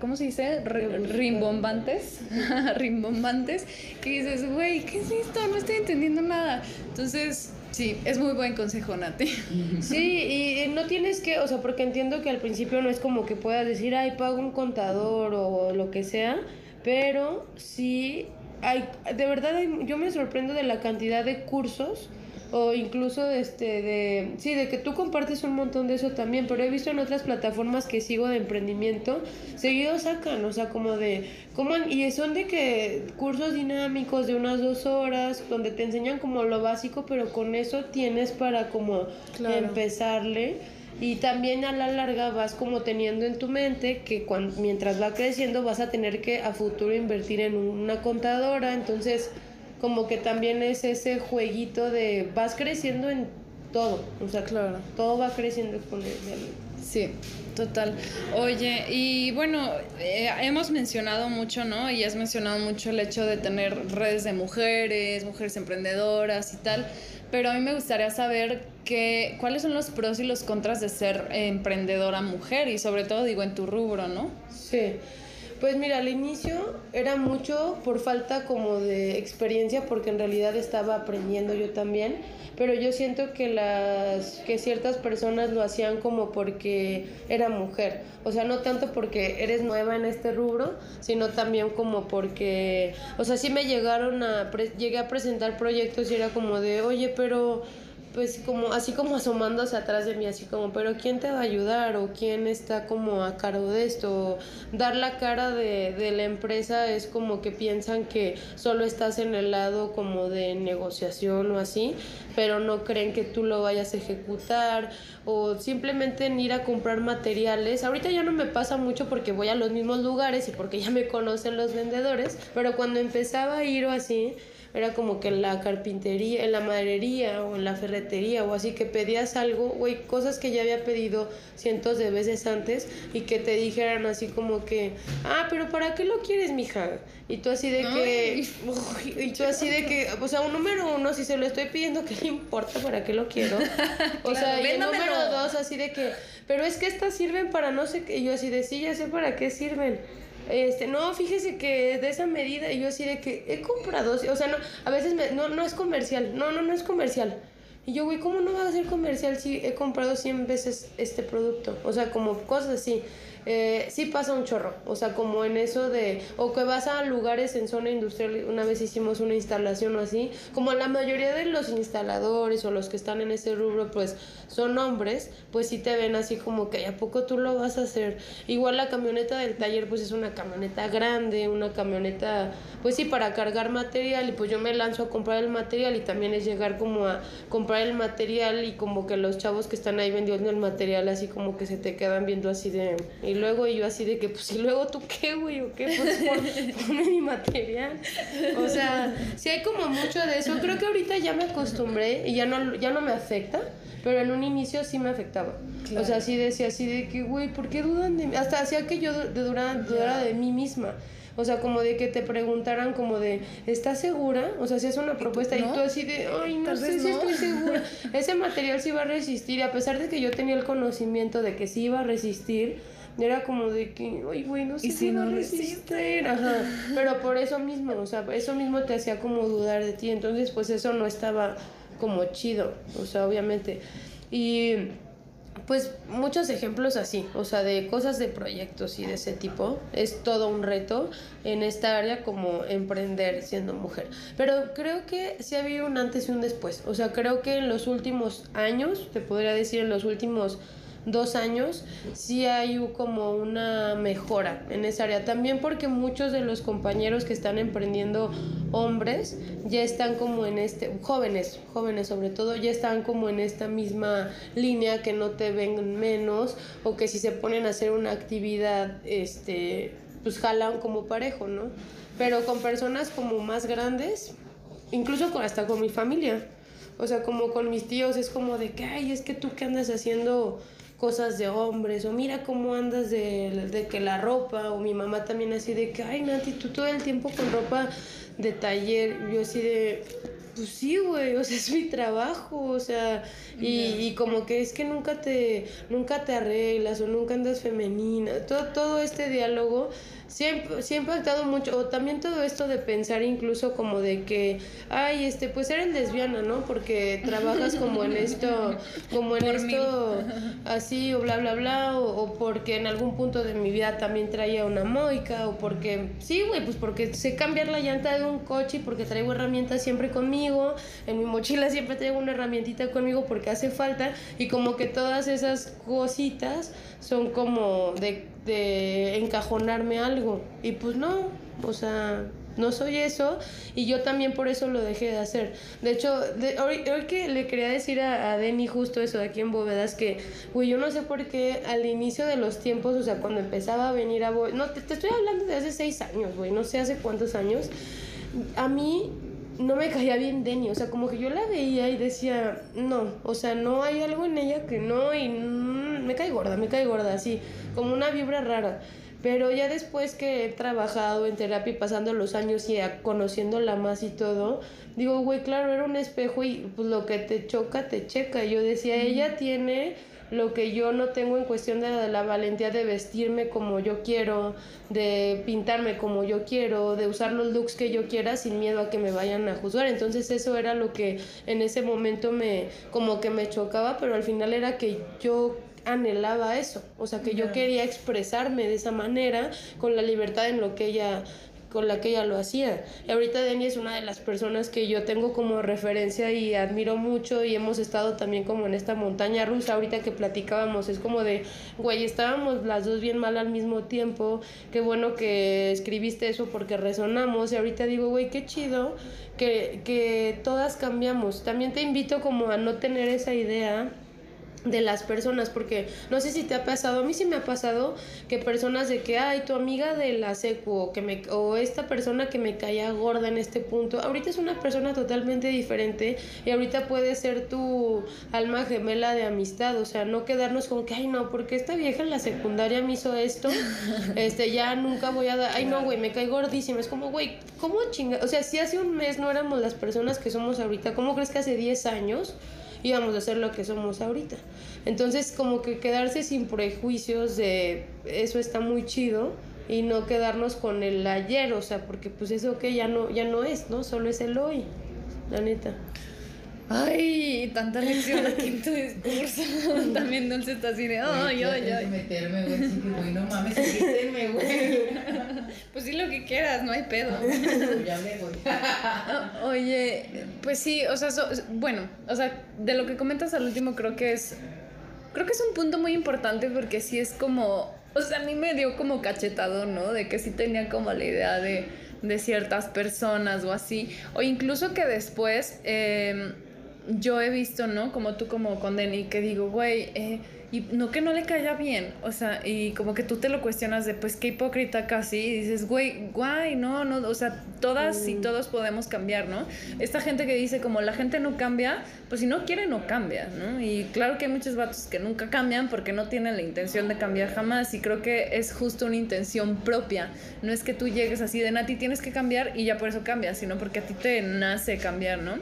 ¿cómo se dice? rimbombantes, rimbombantes, que dices, güey, ¿qué es esto? No estoy entendiendo nada. Entonces, sí, es muy buen consejo, Nati. Sí, y no tienes que, o sea, porque entiendo que al principio no es como que puedas decir, ay, pago un contador o lo que sea, pero sí, hay, de verdad, yo me sorprendo de la cantidad de cursos o incluso este de sí de que tú compartes un montón de eso también pero he visto en otras plataformas que sigo de emprendimiento seguido sacan o sea como de cómo y son de que cursos dinámicos de unas dos horas donde te enseñan como lo básico pero con eso tienes para como empezarle. Y también a la larga vas como teniendo en tu mente que cuando, mientras va creciendo vas a tener que a futuro invertir en una contadora entonces como que también es ese jueguito de vas creciendo en todo, o sea, claro, todo va creciendo exponencialmente. Sí, total. Oye, y bueno, eh, hemos mencionado mucho, ¿no? Y has mencionado mucho el hecho de tener redes de mujeres, mujeres emprendedoras y tal, pero a mí me gustaría saber que, cuáles son los pros y los contras de ser emprendedora mujer y sobre todo digo en tu rubro, ¿no? Sí. Pues mira, al inicio era mucho por falta como de experiencia, porque en realidad estaba aprendiendo yo también, pero yo siento que las que ciertas personas lo hacían como porque era mujer, o sea, no tanto porque eres nueva en este rubro, sino también como porque, o sea, sí me llegaron a llegué a presentar proyectos y era como de, "Oye, pero pues como así como asomándose atrás de mí así como pero quién te va a ayudar o quién está como a cargo de esto dar la cara de, de la empresa es como que piensan que solo estás en el lado como de negociación o así pero no creen que tú lo vayas a ejecutar o simplemente en ir a comprar materiales. Ahorita ya no me pasa mucho porque voy a los mismos lugares y porque ya me conocen los vendedores pero cuando empezaba a ir o así era como que en la carpintería, en la maderería o en la ferretería o así que pedías algo, güey, cosas que ya había pedido cientos de veces antes y que te dijeran así como que, ah, pero ¿para qué lo quieres, mija? Y tú así de que, y tú así de que, o sea, un número uno, si se lo estoy pidiendo, ¿qué le importa para qué lo quiero? O sea, y el número dos, así de que, pero es que estas sirven para no sé qué, y yo así de, sí, ya sé para qué sirven este, no, fíjese que de esa medida, yo así de que he comprado, o sea, no, a veces me, no, no es comercial, no, no, no es comercial. Y yo, güey, ¿cómo no va a ser comercial si he comprado 100 veces este producto? O sea, como cosas así eh, sí pasa un chorro, o sea, como en eso de, o que vas a lugares en zona industrial, una vez hicimos una instalación o así, como la mayoría de los instaladores o los que están en ese rubro, pues son hombres, pues sí te ven así como que a poco tú lo vas a hacer. Igual la camioneta del taller, pues es una camioneta grande, una camioneta, pues sí, para cargar material, y pues yo me lanzo a comprar el material y también es llegar como a comprar el material y como que los chavos que están ahí vendiendo el material así como que se te quedan viendo así de y luego yo así de que, pues, ¿y luego tú qué, güey? ¿O qué? Pues ponme mi material. O sea, sí hay como mucho de eso. Creo que ahorita ya me acostumbré y ya no, ya no me afecta, pero en un inicio sí me afectaba. O sea, sí decía así de que, güey, ¿por qué dudan de mí? Hasta hacía que yo dudara de mí misma. O sea, como de que te preguntaran como de, ¿estás segura? O sea, si es una propuesta y tú así de, ay, no sé si estoy segura. Ese material sí va a resistir y a pesar de que yo tenía el conocimiento de que sí iba a resistir, era como de que, ay, güey, no sé si no resiste. Ajá. Pero por eso mismo, o sea, eso mismo te hacía como dudar de ti. Entonces, pues eso no estaba como chido, o sea, obviamente. Y pues muchos ejemplos así, o sea, de cosas de proyectos y de ese tipo. Es todo un reto en esta área como emprender siendo mujer. Pero creo que sí ha habido un antes y un después. O sea, creo que en los últimos años, te podría decir en los últimos dos años, sí hay como una mejora en esa área. También porque muchos de los compañeros que están emprendiendo hombres ya están como en este, jóvenes, jóvenes sobre todo, ya están como en esta misma línea que no te ven menos o que si se ponen a hacer una actividad, este, pues jalan como parejo, ¿no? Pero con personas como más grandes, incluso hasta con mi familia. O sea, como con mis tíos es como de que, ay, es que tú qué andas haciendo cosas de hombres, o mira cómo andas de, de, que la ropa, o mi mamá también así de que, ay Nati, tú todo el tiempo con ropa de taller, yo así de, pues sí, güey, o sea, es mi trabajo, o sea, y, y, como que es que nunca te, nunca te arreglas o nunca andas femenina, todo, todo este diálogo siempre, siempre ha impactado mucho, o también todo esto de pensar incluso como de que, ay, este, pues eres lesbiana, ¿no? Porque trabajas como en esto, como en esto, así, o bla, bla, bla, o, porque en algún punto de mi vida también traía una moica, o porque, sí, güey, pues porque sé cambiar la llanta de un coche y porque traigo herramientas siempre conmigo, en mi mochila siempre traigo una herramientita conmigo porque hace falta, y como que todas esas cositas son como de, de encajonarme algo. Y pues no, o sea, no soy eso y yo también por eso lo dejé de hacer. De hecho, de, hoy, que le quería decir a, a Denny justo eso de aquí en Bóvedas, que, güey, yo no sé por qué al inicio de los tiempos, o sea, cuando empezaba a venir a Bóvedas, no, te, te, estoy hablando de hace seis años, güey, no sé hace cuántos años, a mí no me caía bien Denny, o sea, como que yo la veía y decía, no, o sea, no hay algo en ella que no, y mm, me cae gorda, me cae gorda, así, como una vibra rara. Pero ya después que he trabajado en terapia y pasando los años y conociéndola más y todo, digo, güey, claro, era un espejo y pues lo que te choca, te checa. Yo decía, ella tiene lo que yo no tengo en cuestión de la valentía de vestirme como yo quiero, de pintarme como yo quiero, de usar los looks que yo quiera sin miedo a que me vayan a juzgar. Entonces eso era lo que en ese momento me como que me chocaba, pero al final era que yo anhelaba eso, o sea que yo quería expresarme de esa manera con la libertad en lo que ella con la que ella lo hacía. Y ahorita Denny es una de las personas que yo tengo como referencia y admiro mucho y hemos estado también como en esta montaña rusa ahorita que platicábamos, es como de, güey, estábamos las dos bien mal al mismo tiempo, qué bueno que escribiste eso porque resonamos y ahorita digo, güey, qué chido que, que todas cambiamos. También te invito como a no tener esa idea de las personas, porque no sé si te ha pasado, a mí sí me ha pasado que personas de que, ay, tu amiga de la secu o, que me, o esta persona que me caía gorda en este punto, ahorita es una persona totalmente diferente y ahorita puede ser tu alma gemela de amistad, o sea, no quedarnos con que, ay, no, porque esta vieja en la secundaria me hizo esto, este, ya nunca voy a dar, ay, no, güey, me cae gordísima, es como, güey, ¿cómo chinga? O sea, si hace un mes no éramos las personas que somos ahorita, ¿cómo crees que hace 10 años? Íbamos a ser lo que somos ahorita. Entonces, como que quedarse sin prejuicios de eso está muy chido y no quedarnos con el ayer, o sea, porque pues eso que ya no ya no es, ¿no? Solo es el hoy. La neta. Ay, tanta lección aquí en tu discurso. También Dulce está así de, ay, ay, ay. meterme, güey, sí que, güey, no mames, quítenme, güey. Pues sí, lo que quieras, no hay pedo. ya me voy. Oye, pues sí, o sea, bueno, o sea, de lo que comentas al último creo que es, creo que es un punto muy importante porque sí es como, o sea, a mí me dio como cachetado, ¿no? De que sí tenía como la idea de, de ciertas personas o así, o incluso que después... Eh, yo he visto, ¿no? Como tú como con Denny, que digo, güey, eh, y no que no le caiga bien, o sea, y como que tú te lo cuestionas de, pues qué hipócrita casi, y dices, güey, guay, no, no, o sea, todas y mm. todos podemos cambiar, ¿no? Esta gente que dice como la gente no cambia, pues si no quiere no cambia, ¿no? Y claro que hay muchos vatos que nunca cambian porque no tienen la intención de cambiar jamás, y creo que es justo una intención propia, no es que tú llegues así de Nati tienes que cambiar y ya por eso cambias, sino porque a ti te nace cambiar, ¿no?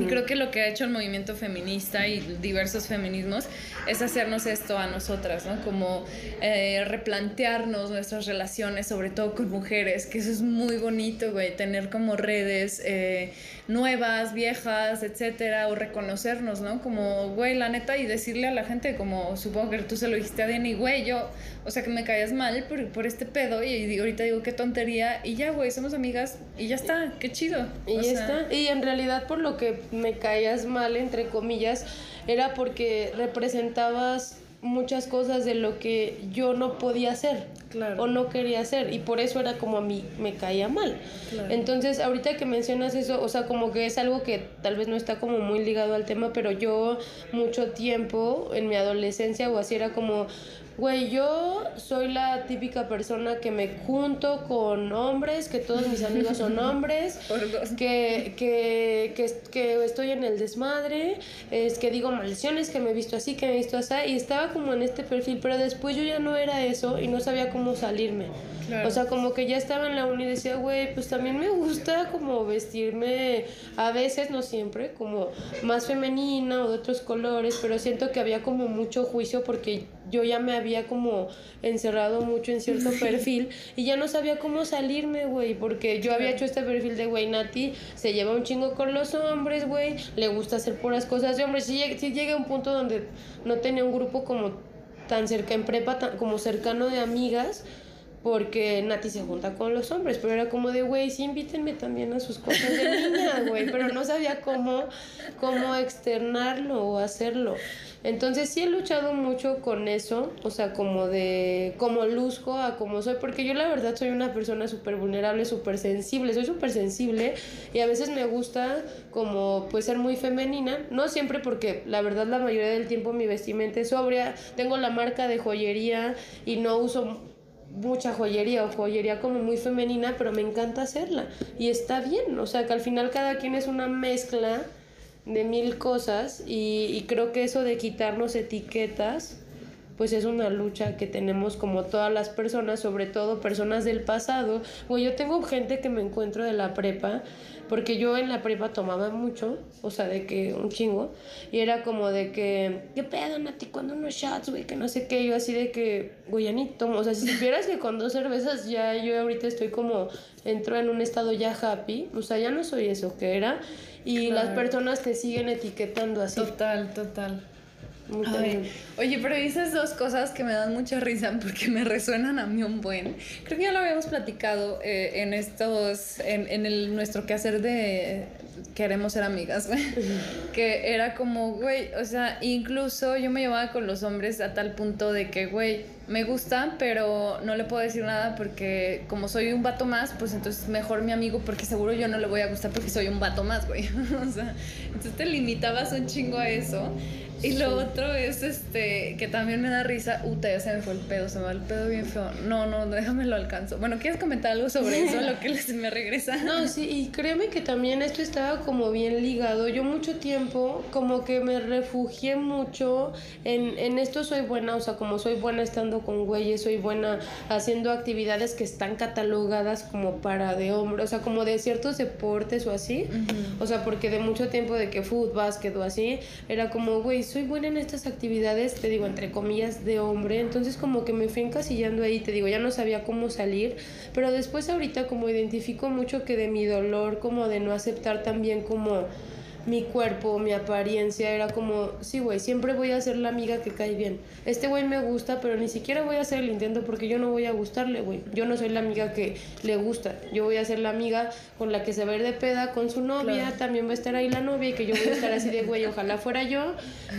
Y creo que lo que ha hecho el movimiento feminista y diversos feminismos es hacernos esto a nosotras, ¿no? Como eh, replantearnos nuestras relaciones, sobre todo con mujeres, que eso es muy bonito, güey, tener como redes eh, nuevas, viejas, etcétera, o reconocernos, ¿no? Como, güey, la neta, y decirle a la gente, como supongo que tú se lo dijiste a Denny, güey, yo, o sea, que me caías mal por, por este pedo, y, ahorita digo, qué tontería, y ya, güey, somos amigas, y ya está, qué chido. Y ya está. Y en realidad, por lo que me caías mal, entre comillas, era porque representabas muchas cosas de lo que yo no podía hacer o no quería hacer y por eso era como a mí me caía mal. Entonces, ahorita que mencionas eso, o sea, como que es algo que tal vez no está como muy ligado al tema, pero yo mucho tiempo en mi adolescencia o así era como Güey, yo soy la típica persona que me junto con hombres, que todos mis amigos son hombres, que, que, que, que, estoy en el desmadre, es que digo maldiciones, que me he visto así, que me he visto así, y estaba como en este perfil, pero después yo ya no era eso y no sabía cómo salirme. O sea, como que ya estaba en la uni y decía, güey, pues también me gusta como vestirme, a veces, no siempre, como más femenina o de otros colores, pero siento que había como mucho juicio porque yo ya me había como encerrado mucho en cierto perfil y ya no sabía cómo salirme, güey, porque yo había hecho este perfil de, güey, Nati se lleva un chingo con los hombres, güey, le gusta hacer puras cosas de hombres. Sí, sí llegué a un punto donde no tenía un grupo como tan cerca en prepa, tan, como cercano de amigas, porque Nati se junta con los hombres, pero era como de, güey, sí, invítenme también a sus cosas de niña, güey, pero no sabía cómo, cómo externarlo o hacerlo. Entonces sí he luchado mucho con eso, o sea, como de, como luzco a como soy, porque yo la verdad soy una persona súper vulnerable, súper sensible, soy súper sensible y a veces me gusta como pues ser muy femenina, no siempre porque la verdad la mayoría del tiempo mi vestimenta es sobria, tengo la marca de joyería y no uso mucha joyería o joyería como muy femenina, pero me encanta hacerla y está bien, o sea que al final cada quien es una mezcla de mil cosas y, y creo que eso de quitarnos etiquetas pues es una lucha que tenemos como todas las personas, sobre todo personas del pasado. Güey, yo tengo gente que me encuentro de la prepa porque yo en la prepa tomaba mucho, o sea, de que un chingo, y era como de que, ¿qué pedo, Nati? Cuando unos shots, güey, que no sé qué, yo así de que, güey, ya ni tomo, o sea, si supieras que con dos cervezas ya yo ahorita estoy como, entro en un estado ya happy, o sea, ya no soy eso que era, y las personas te siguen etiquetando así. Total, total. Oye, pero dices dos cosas que me dan mucha risa porque me resuenan a mí un buen. Creo que ya lo habíamos platicado eh, en estos, en, en el, nuestro quehacer de queremos ser amigas, güey. que era como, güey, o sea, incluso yo me llevaba con los hombres a tal punto de que, güey, me gusta, pero no le puedo decir nada porque como soy un vato más, pues entonces mejor mi amigo porque seguro yo no le voy a gustar porque soy un vato más, güey. o sea, entonces te limitabas un chingo a eso. Y lo otro es este, que también me da risa. Uta, ya se me fue el pedo, se me va el pedo bien feo. No, no, déjame lo alcanzo. Bueno, ¿quieres comentar algo sobre eso? lo que les me regresa. No, sí, y créeme que también esto estaba como bien ligado. Yo mucho tiempo como que me refugié mucho en, en esto soy buena, o sea, como soy buena estando con güeyes, soy buena haciendo actividades que están catalogadas como para de hombre, o sea, como de ciertos deportes o así. O sea, porque de mucho tiempo de que fútbol, básquet o así, era como, güey, soy buena en estas actividades, te digo, entre comillas, de hombre. Entonces como que me fui encasillando ahí, te digo, ya no sabía cómo salir. Pero después ahorita como identifico mucho que de mi dolor, como de no aceptar también como mi cuerpo, mi apariencia, era como, sí, güey, siempre voy a ser la amiga que cae bien. Este güey me gusta, pero ni siquiera voy a hacer el intento porque yo no voy a gustarle, güey. Yo no soy la amiga que le gusta. Yo voy a ser la amiga con la que se va a ir de peda con su novia, también va a estar ahí la novia y que yo voy a estar así de, güey, ojalá fuera yo,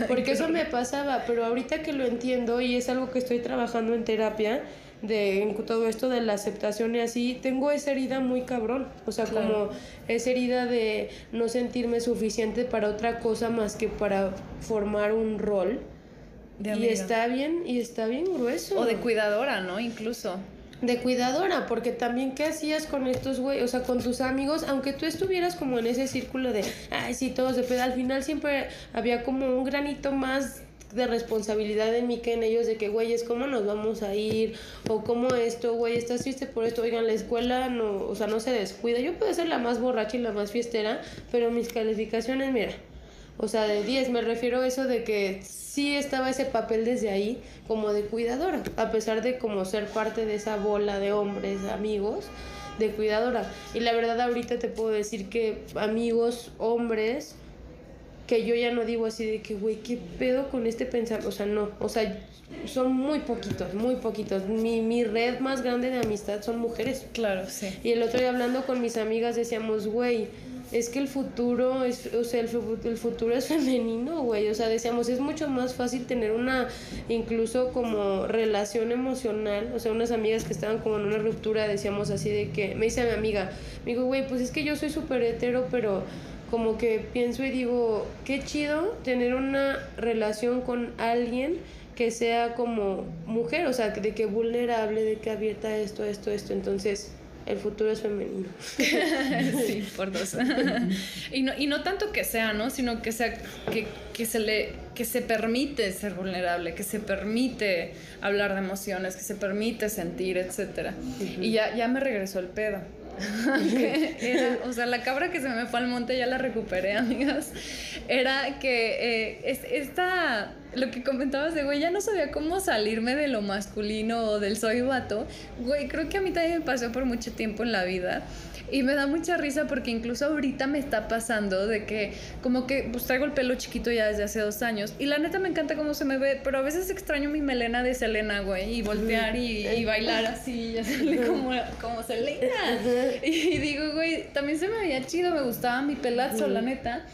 porque eso me pasaba, pero ahorita que lo entiendo y es algo que estoy trabajando en terapia, de en todo esto de la aceptación y así, tengo esa herida muy cabrón, o sea, como esa herida de no sentirme suficiente para otra cosa más que para formar un rol. y está bien, y está bien grueso. O de cuidadora, ¿no? Incluso de cuidadora, porque también qué hacías con estos güey, o sea, con tus amigos, aunque tú estuvieras como en ese círculo de, ay, sí, todos de pedo, al final siempre había como un granito más de responsabilidad en mí que en ellos de que, güey, es cómo nos vamos a ir, o cómo esto, güey, estás triste por esto, oigan, la escuela no, o sea, no se descuida. Yo puedo ser la más borracha y la más fiestera, pero mis calificaciones, mira, o sea, de 10, me refiero a eso de que sí estaba ese papel desde ahí como de cuidadora, a pesar de como ser parte de esa bola de hombres, amigos, de cuidadora. Y la verdad ahorita te puedo decir que amigos, hombres, que yo ya no digo así de que, güey, ¿qué pedo con este pensamiento? O sea, no, o sea, son muy poquitos, muy poquitos. Mi, mi red más grande de amistad son mujeres. Claro, sí. Y el otro día hablando con mis amigas decíamos, güey, es que el futuro es, o sea, el, el futuro es femenino, güey. O sea, decíamos, es mucho más fácil tener una, incluso como relación emocional. O sea, unas amigas que estaban como en una ruptura, decíamos así de que, me dice mi amiga, me dijo, güey, pues es que yo soy súper hetero, pero como que pienso y digo, qué chido tener una relación con alguien que sea como mujer, o sea, de que vulnerable, de que abierta esto, esto, esto. Entonces, el futuro es femenino. sí, por dos. y, no, y no tanto que sea, ¿no? Sino que sea que, que, se le que se permite ser vulnerable, que se permite hablar de emociones, que se permite sentir, etcétera. Y ya, ya me regresó el pedo. era, o sea, la cabra que se me fue al monte ya la recuperé, amigas. Era que eh, es, esta, lo que comentabas de, güey, ya no sabía cómo salirme de lo masculino o del soy vato. Güey, creo que a mí también me pasó por mucho tiempo en la vida. Y me da mucha risa porque incluso ahorita me está pasando de que como que pues traigo el pelo chiquito ya desde hace dos años. Y la neta me encanta cómo se me ve, pero a veces extraño mi melena de Selena, güey. Y voltear y, y bailar así, ya sale como, como Selena. Y digo, güey, también se me veía chido, me gustaba mi pelazo, la neta.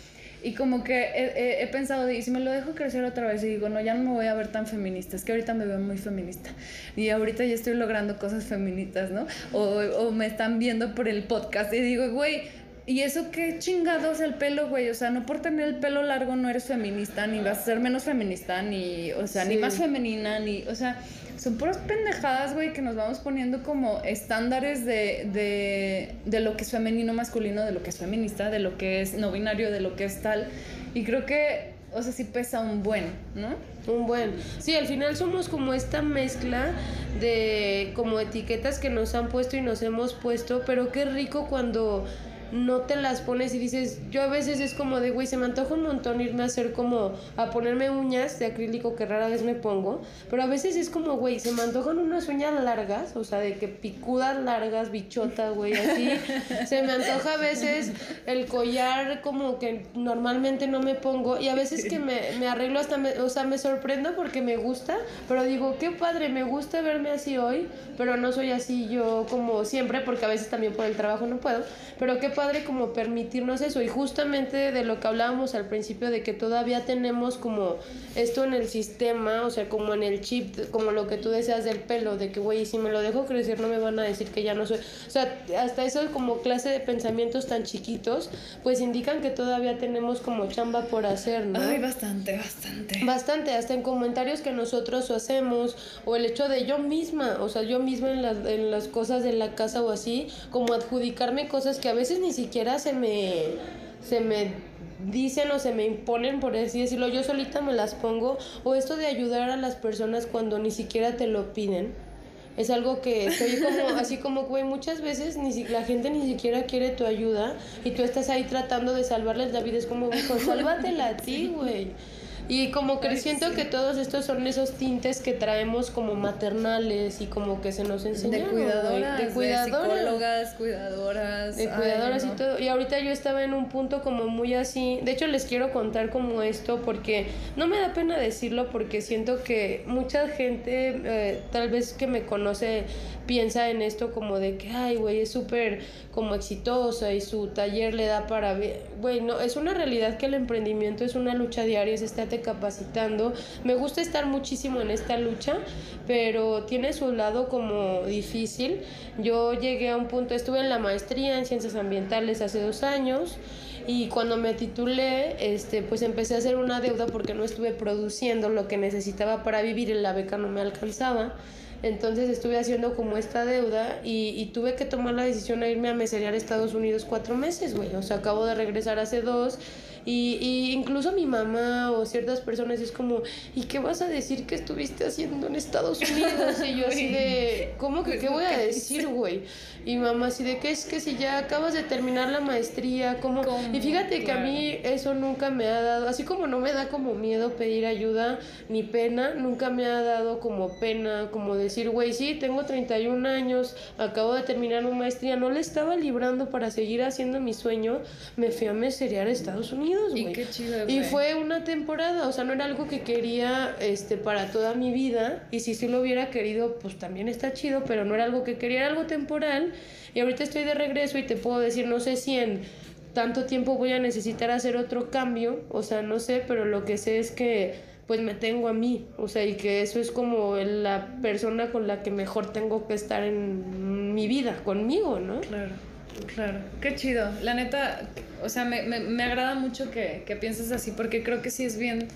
Y como que he, he, he pensado, y si me lo dejo crecer otra vez, y digo, no, ya no me voy a ver tan feminista, es que ahorita me veo muy feminista. Y ahorita ya estoy logrando cosas feministas, ¿no? O, o me están viendo por el podcast y digo, güey, ¿Y eso qué chingados el pelo, güey? O sea, no por tener el pelo largo no eres feminista, ni vas a ser menos feminista, ni, o sea, ni más femenina, ni, o sea, son puras pendejadas, güey, que nos vamos poniendo como estándares de, de, de lo que es femenino, masculino, de lo que es feminista, de lo que es no binario, de lo que es tal. Y creo que, o sea, sí pesa un buen, ¿no? Un buen. Sí, al final somos como esta mezcla de como etiquetas que nos han puesto y nos hemos puesto, pero qué rico cuando no te las pones y dices, yo a veces es como de, güey, se me antoja un montón irme a hacer como, a ponerme uñas de acrílico que rara vez me pongo, pero a veces es como, güey, se me antojan unas uñas largas, o sea, de que picudas largas, bichota, güey, así. se me antoja a veces el collar como que normalmente no me pongo y a veces que me, me arreglo hasta, me, o sea, me sorprendo porque me gusta, pero digo, qué padre, me gusta verme así hoy, pero no soy así yo como siempre, porque a veces también por el trabajo no puedo, pero qué padre como permitirnos eso y justamente de lo que hablábamos al principio de que todavía tenemos como esto en el sistema, o sea, como en el chip, como lo que tú deseas del pelo, de que güey, si me lo dejo crecer no me van a decir que ya no soy, o sea, hasta eso como clase de pensamientos tan chiquitos, pues indican que todavía tenemos como chamba por hacer, ¿no? Ay, bastante, bastante. Bastante, hasta en comentarios que nosotros hacemos o el hecho de yo misma, o sea, yo misma en las, en las cosas de la casa o así, como adjudicarme cosas que a veces ni siquiera se me, se me dicen o se me imponen, por así decirlo, yo solita me las pongo, o esto de ayudar a las personas cuando ni siquiera te lo piden. Es algo que estoy como, así como, güey, muchas veces ni si, la gente ni siquiera quiere tu ayuda y tú estás ahí tratando de salvarles la vida. Es como, hijo, sálvatela a ti, güey. Y como que siento que todos estos son esos tintes que traemos como maternales y como que se nos enseñan. De cuidadoras, de, cuidadoras. de psicólogas, cuidadoras. De Ay, cuidadoras no. y todo. Y ahorita yo estaba en un punto como muy así. De hecho, les quiero contar como esto porque no me da pena decirlo porque siento que mucha gente, eh, tal vez que me conoce, piensa en esto como de que, ay, güey, es súper como exitosa y su taller le da para... vi-". Güey, no, es una realidad que el emprendimiento es una lucha diaria, es estarte capacitando. Me gusta estar muchísimo en esta lucha, pero tiene su lado como difícil. Yo llegué a un punto, estuve en la maestría en ciencias ambientales hace dos años. Y cuando me titulé, este, pues empecé a hacer una deuda porque no estuve produciendo lo que necesitaba para vivir y la beca no me alcanzaba. Entonces estuve haciendo como esta deuda y, y tuve que tomar la decisión de irme a meserear a Estados Unidos cuatro meses, güey. O sea, acabo de regresar hace dos y, y incluso mi mamá o ciertas personas es como, ¿y qué vas a decir que estuviste haciendo en Estados Unidos? Y yo así de, ¿cómo que qué voy a decir, güey? Y mamá así de, ¿qué es que si ya acabas de terminar la maestría? ¿Cómo? ¿Cómo? Y fíjate que a mí eso nunca me ha dado, así como no me da como miedo pedir ayuda ni pena, nunca me ha dado como pena, como decir, güey, sí, tengo 31 años, acabo de terminar una maestría, no le estaba librando para seguir haciendo mi sueño, me fui a meserear a Estados Unidos, Y güey. qué chido, Y güey. fue una temporada, o sea, no era algo que quería este, para toda mi vida. Y si sí lo hubiera querido, pues también está chido, pero no era algo que quería, era algo temporal. Y ahorita estoy de regreso y te puedo decir, no sé si en tanto tiempo voy a necesitar hacer otro cambio, o sea, no sé, pero lo que sé es que pues me tengo a mí, o sea, y que eso es como la persona con la que mejor tengo que estar en mi vida, conmigo, ¿no? Claro, claro. Qué chido. La neta, o sea, me, me, me agrada mucho que, que pienses así porque creo que sí es bien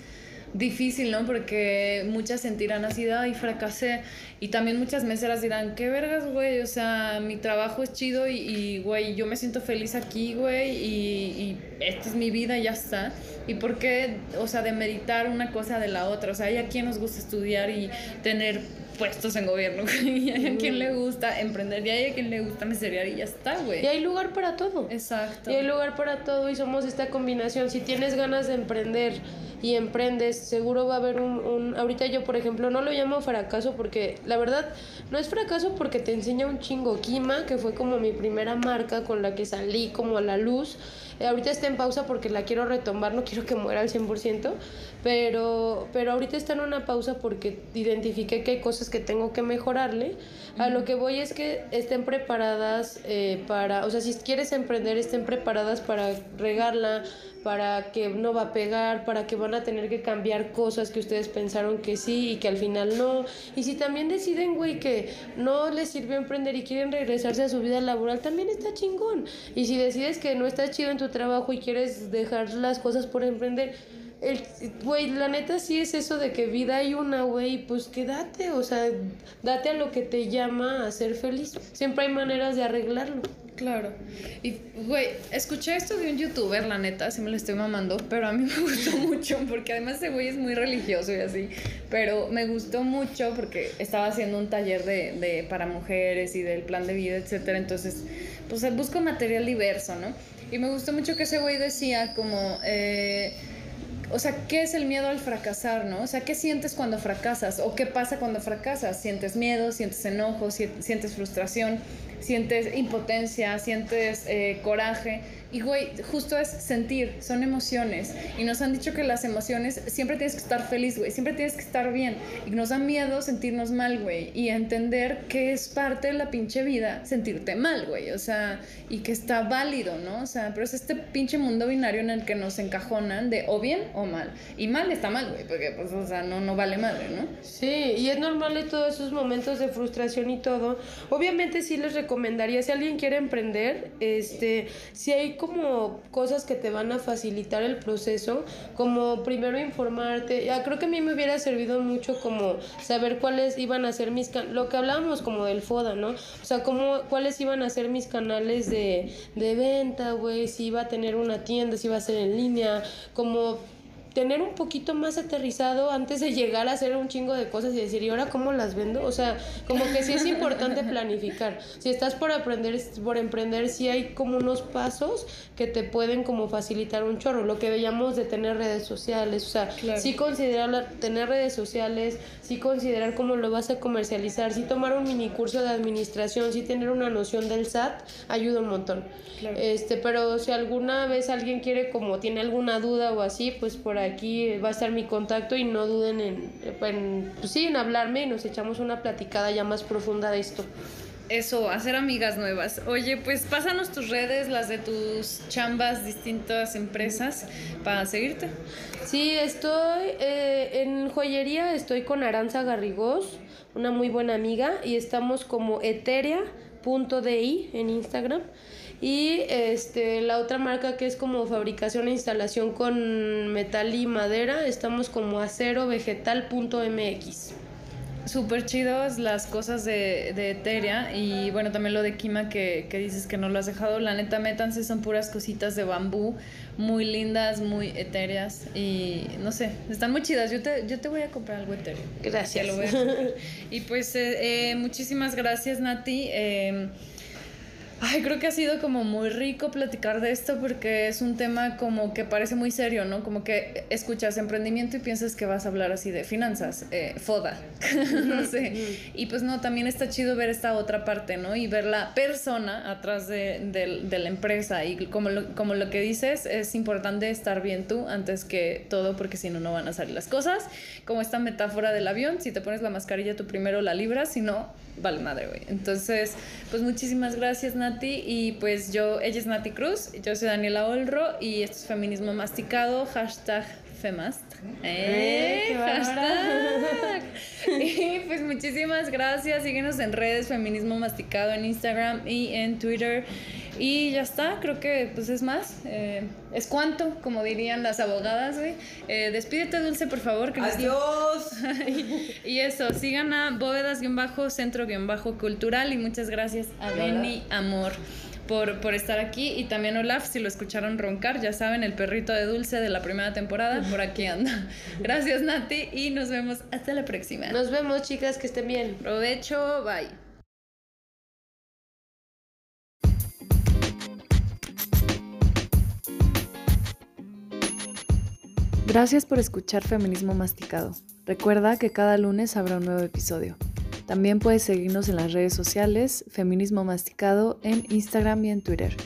difícil, ¿no? Porque muchas sentirán así, ay, fracasé. Y también muchas meseras dirán, qué vergas, güey, o sea, mi trabajo es chido y, y, güey, yo me siento feliz aquí, güey, y, y esta es mi vida y ya está. ¿Y por qué, o sea, de meditar una cosa de la otra? O sea, hay a quien nos gusta estudiar y tener puestos en gobierno. Y hay a quien le gusta emprender y hay a quien le gusta meserear y ya está, güey. Y hay lugar para todo. Exacto. Y hay lugar para todo y somos esta combinación. Si tienes ganas de emprender y emprendes, seguro va a haber un, un... Ahorita yo, por ejemplo, no lo llamo fracaso porque la verdad no es fracaso porque te enseña un chingo. Kima, que fue como mi primera marca con la que salí como a la luz. Eh, ahorita está en pausa porque la quiero retomar, no quiero que muera al 100%, pero, pero ahorita está en una pausa porque identifiqué que hay cosas que tengo que mejorarle. A lo que voy es que estén preparadas eh, para, o sea, si quieres emprender, estén preparadas para regarla, para que no va a pegar, para que van a tener que cambiar cosas que ustedes pensaron que sí y que al final no. Y si también deciden, güey, que no les sirvió emprender y quieren regresarse a su vida laboral, también está chingón. Y si decides que no está chido en tu trabajo y quieres dejar las cosas por emprender, el, güey, la neta sí es eso de que vida hay una, güey, pues quédate, o sea, date a lo que te llama a ser feliz. Siempre hay maneras de arreglarlo. Claro. Y, güey, escuché esto de un youtuber, la neta, así me lo estoy mamando, pero a mí me gustó mucho porque además ese güey es muy religioso y así. Pero me gustó mucho porque estaba haciendo un taller de, de para mujeres y del plan de vida, etcétera. Entonces, pues busco material diverso, ¿no? Y me gustó mucho que ese güey decía como... Eh, o sea, ¿qué es el miedo al fracasar, no? O sea, ¿qué sientes cuando fracasas? ¿O qué pasa cuando fracasas? ¿Sientes miedo? ¿Sientes enojo? ¿Sientes frustración? ¿Sientes impotencia? ¿Sientes eh, coraje? Y, güey, justo es sentir, son emociones. Y nos han dicho que las emociones siempre tienes que estar feliz, güey, siempre tienes que estar bien. Y nos da miedo sentirnos mal, güey. Y entender que es parte de la pinche vida sentirte mal, güey. O sea, y que está válido, ¿no? O sea, pero es este pinche mundo binario en el que nos encajonan de o bien o mal. Y mal está mal, güey, porque, pues, o sea, no, no vale madre, ¿no? Sí, y es normal en todos esos momentos de frustración y todo. Obviamente sí les recomendaría, si alguien quiere emprender, este, si hay como cosas que te van a facilitar el proceso, como primero informarte. Ya creo que a mí me hubiera servido mucho como saber cuáles iban a ser mis can lo que hablábamos como del FODA, ¿no? O sea, como cuáles iban a ser mis canales de, de venta, güey, si iba a tener una tienda, si iba a ser en línea, como tener un poquito más aterrizado antes de llegar a hacer un chingo de cosas y decir, ¿y ahora cómo las vendo? O sea, como que sí es importante planificar. Si estás por aprender, por emprender, sí hay como unos pasos que te pueden como facilitar un chorro. Lo que veíamos de tener redes sociales, o sea, sí considerar tener redes sociales, sí considerar cómo lo vas a comercializar, sí tomar un mini curso de administración, sí tener una noción del SAT, ayuda un montón. Este, pero si alguna vez alguien quiere como tiene alguna duda o así, pues por aquí va a estar mi contacto y no duden en, en, pues sí, en hablarme y nos echamos una platicada ya más profunda de esto. Eso, hacer amigas nuevas. Oye, pues pásanos tus redes, las de tus chambas, distintas empresas, para seguirte. Sí, estoy eh, en joyería, estoy con Aranza Garrigós, una muy buena amiga, y estamos como eteria.di en Instagram. Y este, la otra marca que es como fabricación e instalación con metal y madera, estamos como acerovegetal.mx. Súper chidos las cosas de, de Eteria y bueno, también lo de Kima que, que, dices que no lo has dejado. La neta, métanse, son puras cositas de bambú, muy lindas, muy etéreas y no sé, están muy chidas. Yo te, yo te voy a comprar algo etéreo. Gracias. Lo voy a y pues eh, eh, muchísimas gracias, Nati. Eh, Ay, creo que ha sido como muy rico platicar de esto porque es un tema como que parece muy serio, ¿no? Como que escuchas emprendimiento y piensas que vas a hablar así de finanzas, eh, foda, no sé. Y pues no, también está chido ver esta otra parte, ¿no? Y ver la persona atrás de, de, de la empresa. Y como lo, como lo que dices, es importante estar bien tú antes que todo porque si no, no van a salir las cosas. Como esta metáfora del avión, si te pones la mascarilla tú primero la libras, si no, vale madre, güey. Entonces, pues muchísimas gracias, Nati. Y pues yo, ella es Nati Cruz, yo soy Daniela Olro y esto es Feminismo Masticado, hashtag Femast. ¡Eh! hashtag. y pues muchísimas gracias. Síguenos en redes Feminismo Masticado en Instagram y en Twitter. Y ya está, creo que pues es más. Eh, es cuanto, como dirían las abogadas, güey. Eh, despídete, Dulce, por favor. Que Adiós. y, y, eso, sigan a bóvedas-centro-cultural y muchas gracias a Beni Amor por, por estar aquí. Y también Olaf, si lo escucharon roncar, ya saben, el perrito de Dulce de la primera temporada, por aquí anda. Gracias, Nati, y nos vemos hasta la próxima. Nos vemos, chicas, que estén bien. Provecho, bye. Gracias por escuchar Feminismo Masticado. Recuerda que cada lunes habrá un nuevo episodio. También puedes seguirnos en las redes sociales, Feminismo Masticado, en Instagram y en Twitter.